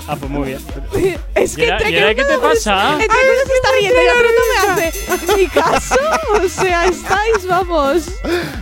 Ah, pues muy bien. Es que ¿Y ahora- entre que qué te pasa? Entre que uno se está riendo y otro no me hace ni caso. O sea, estáis, vamos.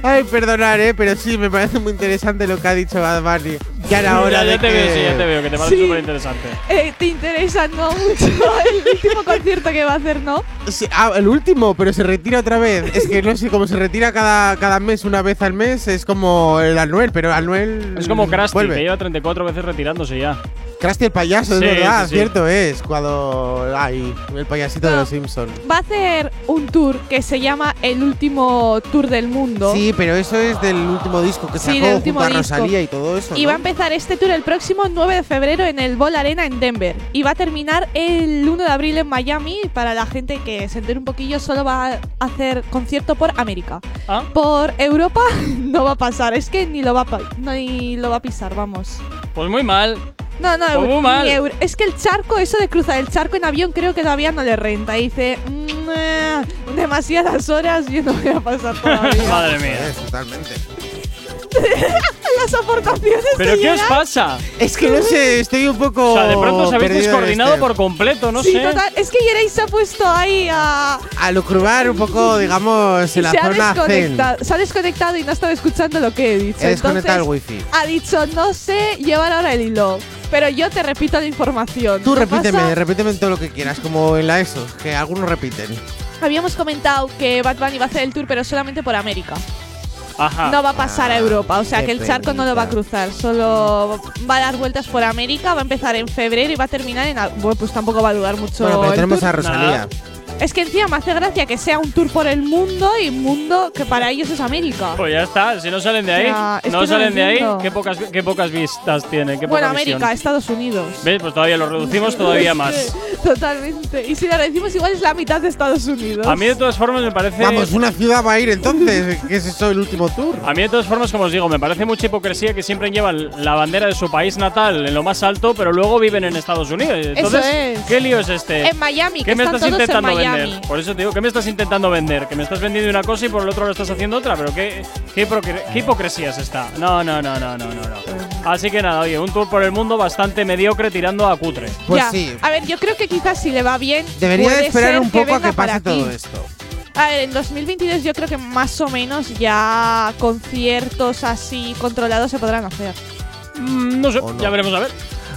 Ay, perdonar, eh, pero sí, me parece muy interesante lo que ha dicho Bad Bunny. Ya era hora ya, ya te que… veo, sí, ya te veo, que te parece Sí. súper interesante. Eh, ¿Te interesa, no? Mucho el último concierto que va a hacer, ¿no? Sí, ah, el último, pero se retira otra vez. es que no sé, como se retira cada, cada mes, una vez al mes, es como el Anuel, pero Anuel. Es como Krusty, vuelve. que lleva 34 veces retirándose ya. Krusty el payaso, es Sí, verdad, sí, sí. cierto es. Cuando. Ay, el payasito de los Simpsons. Va a hacer un tour que se llama El último tour del mundo. Sí, pero eso es del último disco que Sí, sacó del junto último a disco. Rosalía y todo eso. Y ¿no? va a empezar este tour el próximo 9 de febrero en el Ball Arena en Denver. Y va a terminar el 1 de abril en Miami. Para la gente que se entere un poquillo, solo va a hacer concierto por América. Ah. Por Europa no va a pasar. Es que ni lo va a, pa- ni lo va a pisar, vamos. Pues muy mal. No, no, ni mal. euro. Es que el charco, eso de cruzar el charco en avión, creo que todavía no le renta. Y dice, "Mm, eh, demasiadas horas, yo no voy a pasar todavía. Madre mía. Totalmente. Las aportaciones ¿Pero qué os llegan. pasa? Es que no sé, estoy un poco. O sea, de pronto os habéis descoordinado este- por completo, no sí, sé. total. Es que Yeray se ha puesto ahí a. A lucrubar un poco, digamos, en la se, ha zona zen. desconectado, se ha desconectado y no estaba escuchando lo que he dicho. He desconectado el Entonces, wifi. Ha dicho, no sé llevar ahora el hilo. Pero yo te repito la información. Tú ¿Qué repíteme, pasa? repíteme todo lo que quieras, como en la ESO, que algunos repiten. Habíamos comentado que Bunny va a hacer el tour, pero solamente por América. Ajá. No va a pasar a Europa, o sea Ah, que el charco no lo va a cruzar, solo va a dar vueltas por América, va a empezar en febrero y va a terminar en. Bueno, pues tampoco va a durar mucho. Bueno, pero tenemos tour. a Rosalía. Es que encima me hace gracia que sea un tour por el mundo y mundo que para ellos es América. Pues ya está, si no salen de ahí, es no salen lo de ahí, qué pocas, qué pocas vistas tiene, qué bueno, poca visión. América, Estados Unidos. ¿Ves? Pues todavía lo reducimos todavía más. Totalmente. Y si la decimos igual es la mitad de Estados Unidos. A mí de todas formas me parece… Vamos, una ciudad va a ir entonces, que es eso el último tour. A mí de todas formas, como os digo, me parece mucha hipocresía que siempre llevan la bandera de su país natal en lo más alto, pero luego viven en Estados Unidos. Entonces, es. ¿qué lío es este? En Miami, ¿Qué que me están estás todos en intentando Miami. vender? Por eso te digo, ¿qué me estás intentando vender? Que me estás vendiendo una cosa y por el otro lo estás haciendo otra, pero qué, qué, qué hipocresía es esta. No, no, no, no, no, no, no. Así que nada, oye, un tour por el mundo bastante mediocre tirando a cutre. Pues Ya. sí. A ver, yo creo que quizás si le va bien. Debería puede esperar ser un poco a venga que pase para todo aquí. esto. A ver, en 2022 yo creo que más o menos ya conciertos así controlados se podrán hacer. Mm, no sé, no. ya veremos a ver.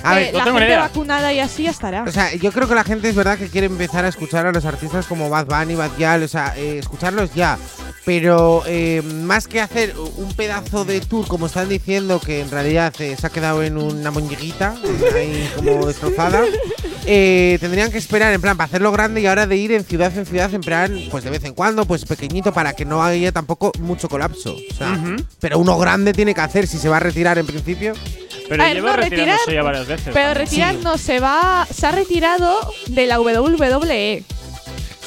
A Eh, ver, no la tengo gente idea. vacunada y así ya estará. O sea, yo creo que la gente es verdad que quiere empezar a escuchar a los artistas como Bad Bunny, Bad Gyal, o sea, eh, escucharlos ya. Pero eh, más que hacer un pedazo de tour, como están diciendo, que en realidad eh, se ha quedado en una moñiguita, ahí como destrozada, eh, tendrían que esperar, en plan, para hacerlo grande y ahora de ir en ciudad en ciudad, en plan, pues de vez en cuando, pues pequeñito, para que no haya tampoco mucho colapso. O sea, Ujú. pero uno grande tiene que hacer si se va a retirar en principio. Pero ver, lleva no, retirándose retirar- ya varias veces. Pero también. retirar no se va. Se ha retirado de la WWE.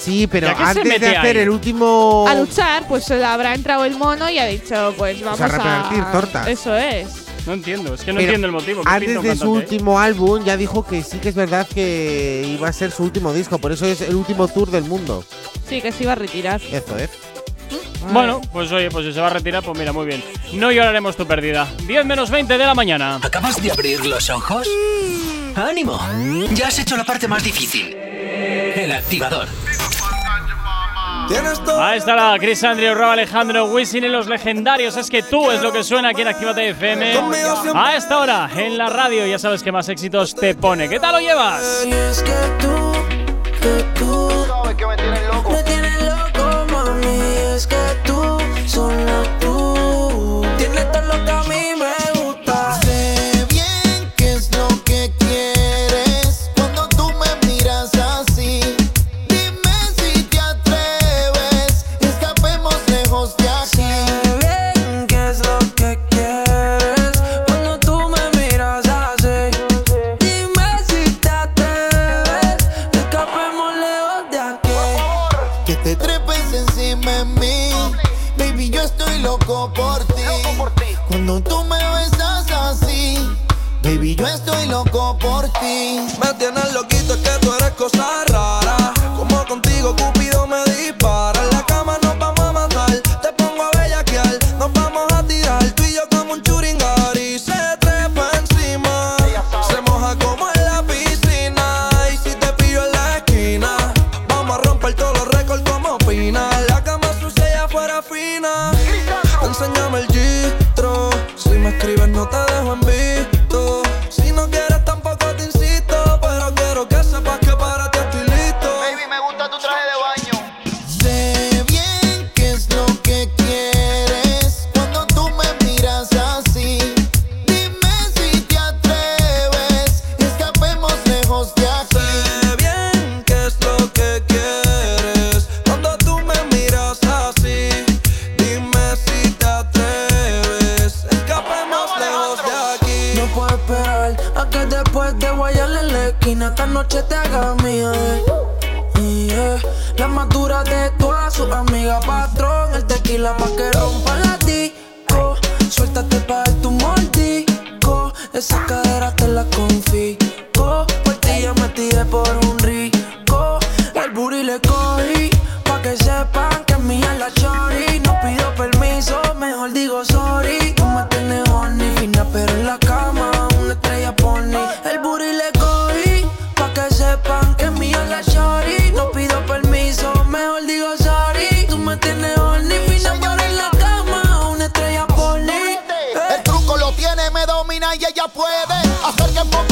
Sí, pero ¿Ya qué se antes de hacer ahí? el último. A luchar, pues se le habrá entrado el mono y ha dicho, pues vamos a repartir tortas. Eso es. No entiendo, es que no Pero entiendo el motivo. ¿qué Antes de su ahí? último álbum ya dijo que sí que es verdad que iba a ser su último disco, por eso es el último tour del mundo. Sí, que se iba a retirar. Eso es. Bueno, pues oye, pues si se va a retirar, pues mira, muy bien. No lloraremos tu pérdida. 10 menos 20 de la mañana. ¿Acabas de abrir los ojos? ¡Ánimo! Ya has hecho la parte más difícil. El activador. Ahí estará Chris Andrew, Rob Alejandro, Wisin y los legendarios. Es que tú es lo que suena aquí en Actívate FM. A esta hora, en la radio, ya sabes que más éxitos te pone. ¿Qué tal lo llevas? Y es que tú, que tú Sabes que me tienes loco, Cuando tú me besas así. Baby, yo estoy loco por ti. Me tienes loquito, es que tú eres cosa que después de guayarle en la esquina, esta noche te haga mía. Eh. eh. La más dura de todas sus amigas, patrón, el tequila pa' que rompa la disco. Suéltate pa' tu mordico, esa cadera te la confí que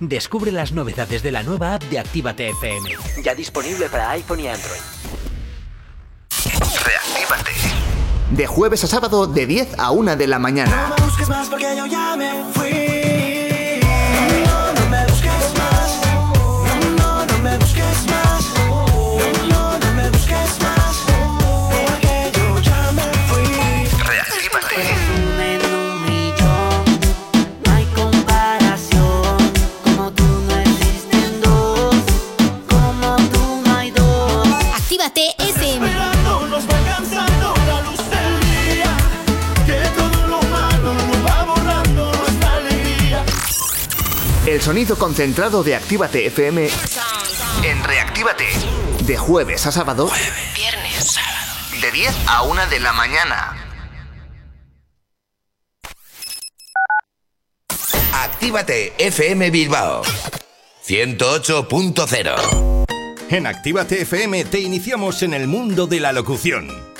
Descubre las novedades de la nueva app de Actívate FM. Ya disponible para iPhone y Android. Reactívate. De jueves a sábado de 10 a 1 de la mañana. No me busques más porque yo ya me fui. Sonido concentrado de Actívate FM en Reactívate. De jueves a sábado. Viernes, sábado. De 10 a 1 de la mañana. Actívate FM Bilbao 108.0 En Actívate FM te iniciamos en el mundo de la locución.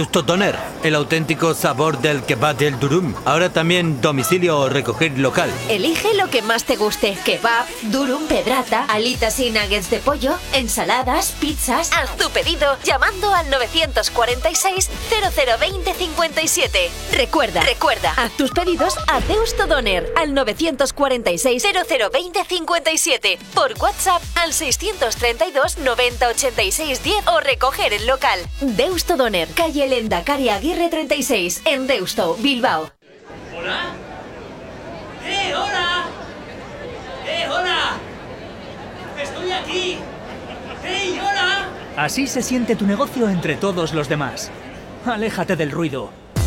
Deusto Doner, el auténtico sabor del kebab del durum. Ahora también domicilio o recoger local. Elige lo que más te guste. Kebab, durum, pedrata, alitas y nuggets de pollo, ensaladas, pizzas. Haz tu pedido llamando al 946 0020 57. Recuerda, recuerda, haz tus pedidos a Deusto Doner al 946 0020 57. Por WhatsApp al 632 90 86 10 o recoger el local. Deusto Doner, calle el Endacari Aguirre 36 en Deusto, Bilbao. ¿Hola? ¡Eh, hola! ¡Eh, hola! ¡Estoy aquí! ¡Hey, hola! Así se siente tu negocio entre todos los demás. Aléjate del ruido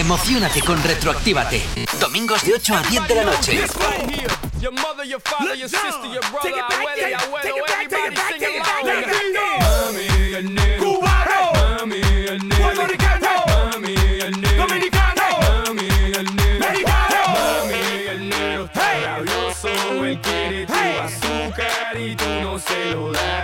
Emocionate con Retroactívate. Domingos de 8 a 10 de la noche. Hey. Tú no se lo das.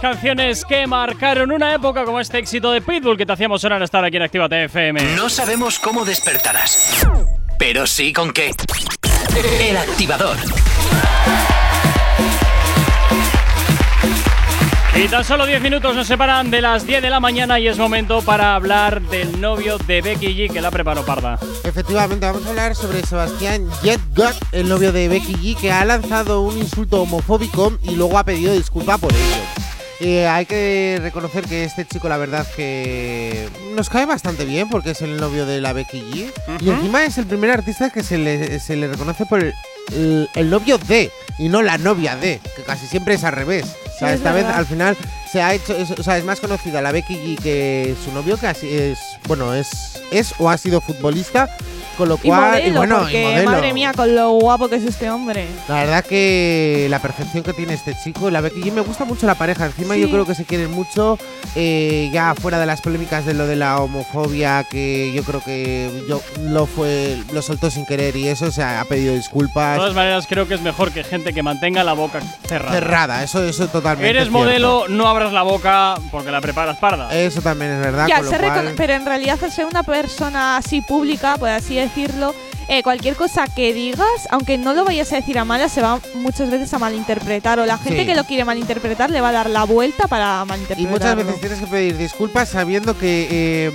canciones que marcaron una época como este éxito de Pitbull que te hacíamos sonar estar aquí en Activa FM. No sabemos cómo despertarás, pero sí con qué. El activador. Y tan solo 10 minutos nos separan de las 10 de la mañana y es momento para hablar del novio de Becky G que la preparó Parda. Efectivamente, vamos a hablar sobre Sebastián Jetgott, el novio de Becky G, que ha lanzado un insulto homofóbico y luego ha pedido disculpa por ello. Eh, hay que reconocer que este chico, la verdad, que nos cae bastante bien porque es el novio de la Becky G. Y Ujú. encima es el primer artista que se le, se le reconoce por el, el- el novio de y no la novia de, que casi siempre es al revés. O sea, Sí, es esta vez verdad. al final se ha hecho, es, o sea, es más conocida la Becky G que su novio, que así es, bueno, es, es o ha sido futbolista, con lo Y cual, modelo, y bueno, y modelo. madre mía, con lo guapo que es este hombre. La verdad que la perfección que tiene este chico, la Becky G, me gusta mucho la pareja. Encima Sí. yo creo que se quieren mucho, eh, ya fuera de las polémicas de lo de la homofobia, que yo creo que yo lo fue, lo soltó sin querer y eso, o sea, ha pedido De disculpas. todas maneras, creo que es mejor que gente que mantenga la boca cerrada. Cerrada, eso, eso totalmente. Eres cierto. modelo, no abras la boca porque la preparas parda. Eso también es verdad. Ya, con lo ser cual- recono- pero en realidad al ser una persona así pública, por así decirlo, eh, cualquier cosa que digas, aunque no lo vayas a decir a malas, se va muchas veces a malinterpretar. O la gente Sí. que lo quiere malinterpretar le va a dar la vuelta para Y malinterpretarlo. muchas veces tienes que pedir disculpas sabiendo que. eh,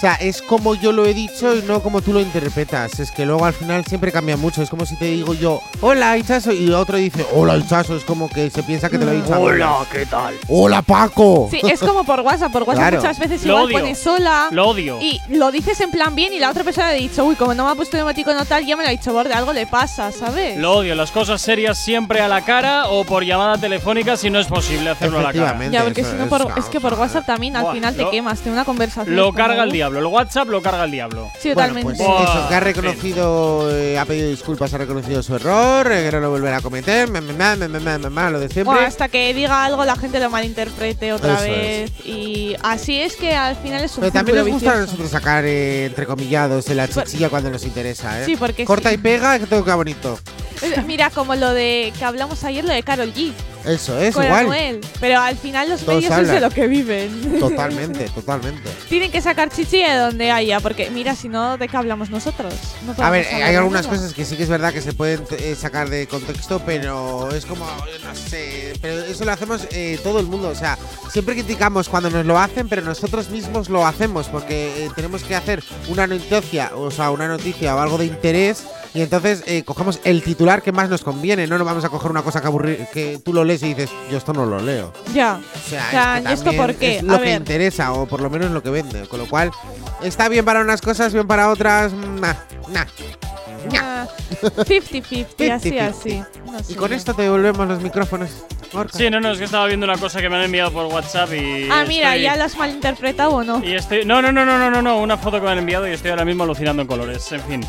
o sea, es como yo lo he dicho y no como tú lo interpretas. Es que luego al final siempre cambia mucho. Es como si te digo yo, hola, Hichazo, y otro dice, hola, Hichazo. Es como que se piensa que te lo he dicho. a malas. ¿qué tal? Hola, Paco. Sí, es como por WhatsApp. Por WhatsApp Claro. muchas veces Lo igual odio. pones sola. Lo odio. Y lo dices en plan bien y la otra persona le ha dicho, uy, como no me ha puesto emoticono tal, ya me lo ha dicho borde, algo le pasa, ¿sabes? Lo odio, las cosas serias siempre a la cara o por llamada telefónica si no es posible hacerlo a la cara. Ya, porque eso si no, es, que por WhatsApp también al Buah, final te lo- quemas, te una conversación. Lo como, carga el uh, diablo. El WhatsApp lo carga el diablo. Sí, Bueno, totalmente. pues eso, que ha reconocido, eh, ha pedido disculpas, ha reconocido su error, eh, que no lo volverá a cometer, me, me, me, me, me, me, me, lo de siempre. Bueno, hasta que diga algo la gente lo malinterprete otra Eso vez. Y así es que al final es un Pero también nos gusta a nosotros sacar eh, entrecomillados en la chichilla cuando nos interesa, ¿eh? Sí, porque Corta sí. y pega, que todo queda bonito. Mira, como lo de que hablamos ayer, lo de Carol G. Eso es, con igual. Anuel. Pero al final los Todos medios es de hablan. lo que viven. Totalmente, totalmente. Tienen que sacar chichi de donde haya, porque mira, si no, ¿de qué hablamos nosotros? No A ver, hablar hay algunas nada. cosas que sí que es verdad que se pueden eh, sacar de contexto, pero es como, no sé, pero eso lo hacemos eh, todo el mundo. O sea, siempre criticamos cuando nos lo hacen, pero nosotros mismos lo hacemos porque eh, tenemos que hacer una noticia, o sea, una noticia o algo de interés. Y entonces eh, cogemos el titular que más nos conviene, no nos vamos a coger una cosa que que tú lo lees y dices, yo esto no lo leo. Ya. O sea, O sea, es que ¿y esto por qué? Es lo A que ver. interesa, o por lo menos lo que vende. Con lo cual, está bien para unas cosas, bien para otras, nah, nah. Ah, 50-50, así, 50-50. así. No. Y con esto te devolvemos los micrófonos. Gorka. Sí, no, no, es que estaba viendo una cosa que me han enviado por WhatsApp y. Ah, mira, estoy- ¿ya lo has malinterpretado o no? Y estoy. No, no, no, no, no, no, no, una foto que me han enviado y estoy ahora mismo alucinando en colores. En fin.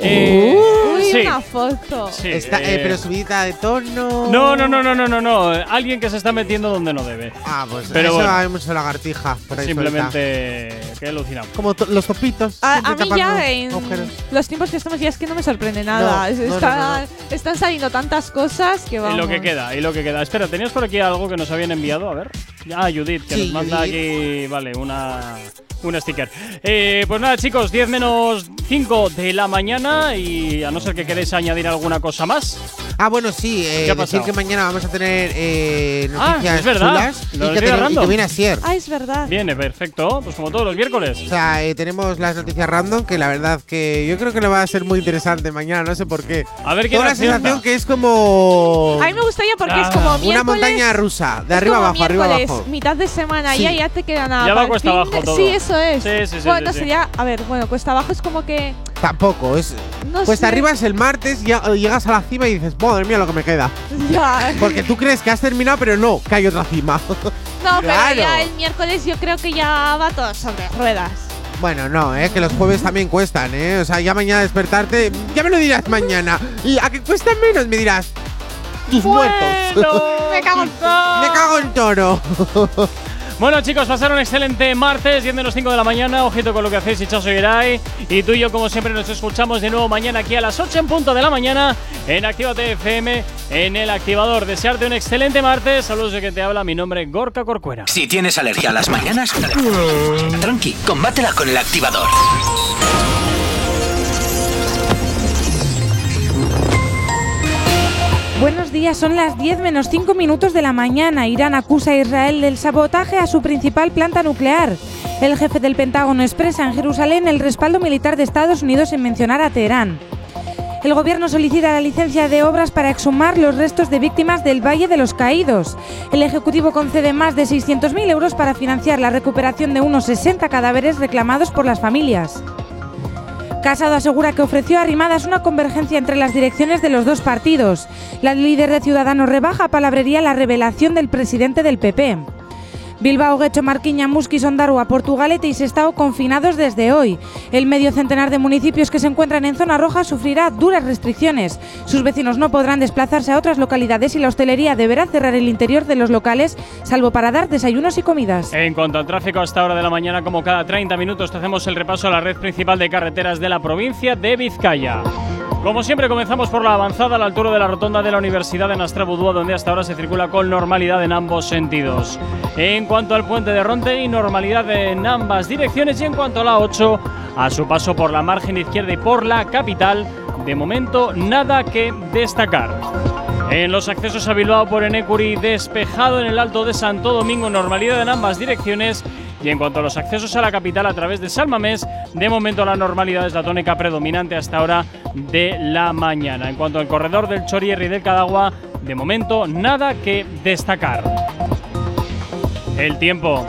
Eh, Uy, sí. una foto. Sí, Está, eh, eh, pero subidita de tono. No, no, no, no, no, no, no. Alguien que se está metiendo donde no debe. Ah, pues Pero eso bueno. hay mucha lagartija por ahí Simplemente que alucinamos. suelta. Como los topitos. A, mí ya en agujeros. los tiempos que estamos ya es que no me sorprende nada. No, Es- no, no, está- no, Están saliendo tantas cosas que Y vamos. lo que queda, y lo que queda. Espera, ¿tenías por aquí algo que nos habían enviado? A ver. Ah, Judith, que Sí, nos manda Judith. aquí, vale, una, un sticker. Eh, pues nada, chicos, 10 menos 5 de la mañana y a no ser que queréis añadir alguna cosa más. Ah, bueno, sí. Eh, ¿Qué ha decir que mañana vamos a tener eh, Ah, noticias es verdad. chulas y, que tenemos- y que viene Asier. Ah, es verdad. Viene, perfecto. Pues como todos los miércoles. O sea, eh, tenemos las noticias random que la verdad que yo creo que le va a ser muy interesante mañana, no sé por qué. A ver qué Tengo la sensación que es como A mí me gustaría porque Ah. es como una miércoles. montaña rusa, de arriba abajo, arriba abajo. mitad de semana, Sí. ya, ya te queda nada. Ya va cuesta abajo de- todo. Sí, eso es. Sí, sí, sí, Bueno, sí, sí. sería. A ver, bueno, cuesta abajo es como que. Tampoco, es No Cuesta sé. arriba es el martes, ya, llegas a la cima y dices, madre mía lo que me queda. Ya. Porque tú crees que has terminado, pero no, que hay otra cima. No, pero Claro. ya el miércoles yo creo que ya va todo sobre ruedas. Bueno, no, eh, que los jueves también cuestan, eh. O sea, ya mañana despertarte, ya me lo dirás mañana. Y a que cuesta menos me dirás, tus muertos. me cago en me cago en toro. Bueno, chicos, pasar un excelente martes, 10 menos 5 de la mañana. Ojito con lo que hacéis, Hichazo y Irai. Y tú y yo, como siempre, nos escuchamos de nuevo mañana aquí a las 8 en punto de la mañana en Actívate FM en el activador. Desearte un excelente martes. Saludos de que te habla mi nombre, Gorka Corcuera. Si tienes alergia a las mañanas, tranqui, combátela con el activador. Buenos días, son las 10 menos 5 minutos de la mañana. Irán acusa a Israel del sabotaje a su principal planta nuclear. El jefe del Pentágono expresa en Jerusalén el respaldo militar de Estados Unidos en mencionar a Teherán. El gobierno solicita la licencia de obras para exhumar los restos de víctimas del Valle de los Caídos. El Ejecutivo concede más de 600.000 euros para financiar la recuperación de unos 60 cadáveres reclamados por las familias. Casado asegura que ofreció a Rimadas una convergencia entre las direcciones de los dos partidos. La líder de Ciudadanos rebaja palabrería la revelación del presidente del PP. Bilbao, Guecho, Marquiña, Musquis, Ondarroa, Portugalete y Sestao confinados desde hoy. El medio centenar de municipios que se encuentran en zona roja sufrirá duras restricciones. Sus vecinos no podrán desplazarse a otras localidades y la hostelería deberá cerrar el interior de los locales, salvo para dar desayunos y comidas. En cuanto al tráfico, hasta hora de la mañana, como cada 30 minutos, te hacemos el repaso a la red principal de carreteras de la provincia de Vizcaya. Como siempre, comenzamos por la avanzada a la altura de la rotonda de la Universidad de Nastrabudúa, donde hasta ahora se circula con normalidad en ambos sentidos. En cuanto al puente de Ronte, y normalidad en ambas direcciones. Y en cuanto a la 8, a su paso por la margen izquierda y por la capital, de momento nada que destacar. En los accesos a Bilbao por Enecuri, despejado en el Alto de Santo Domingo, normalidad en ambas direcciones. Y en cuanto a los accesos a la capital a través de Salmamés, de momento la normalidad es la tónica predominante hasta hora de la mañana. En cuanto al corredor del Chorierri y del Cadagua, de momento nada que destacar. El tiempo.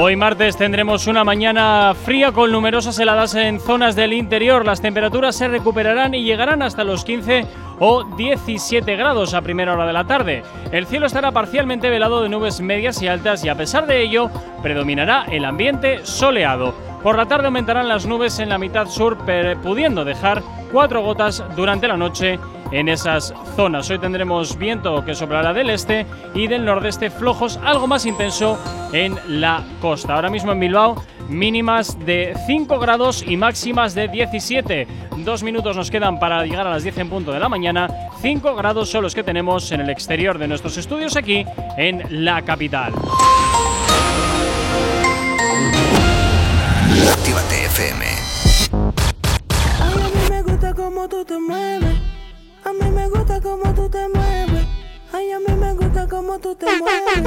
Hoy martes tendremos una mañana fría con numerosas heladas en zonas del interior. Las temperaturas se recuperarán y llegarán hasta los 15 o 17 grados a primera hora de la tarde. El cielo estará parcialmente velado de nubes medias y altas y a pesar de ello predominará el ambiente soleado. Por la tarde aumentarán las nubes en la mitad sur, pudiendo dejar cuatro gotas durante la noche en esas zonas. Hoy tendremos viento que soplará del este y del nordeste flojos, algo más intenso en la costa. Ahora mismo en Bilbao mínimas de 5 grados y máximas de 17. Dos minutos nos quedan para llegar a las 10 en punto de la mañana. 5 grados son los que tenemos en el exterior de nuestros estudios aquí en la capital. Actívate FM. A mí me gusta cómo tú te mueves. A mí me gusta como tú te mueves. Ay, a mí me gusta como tú te mueves.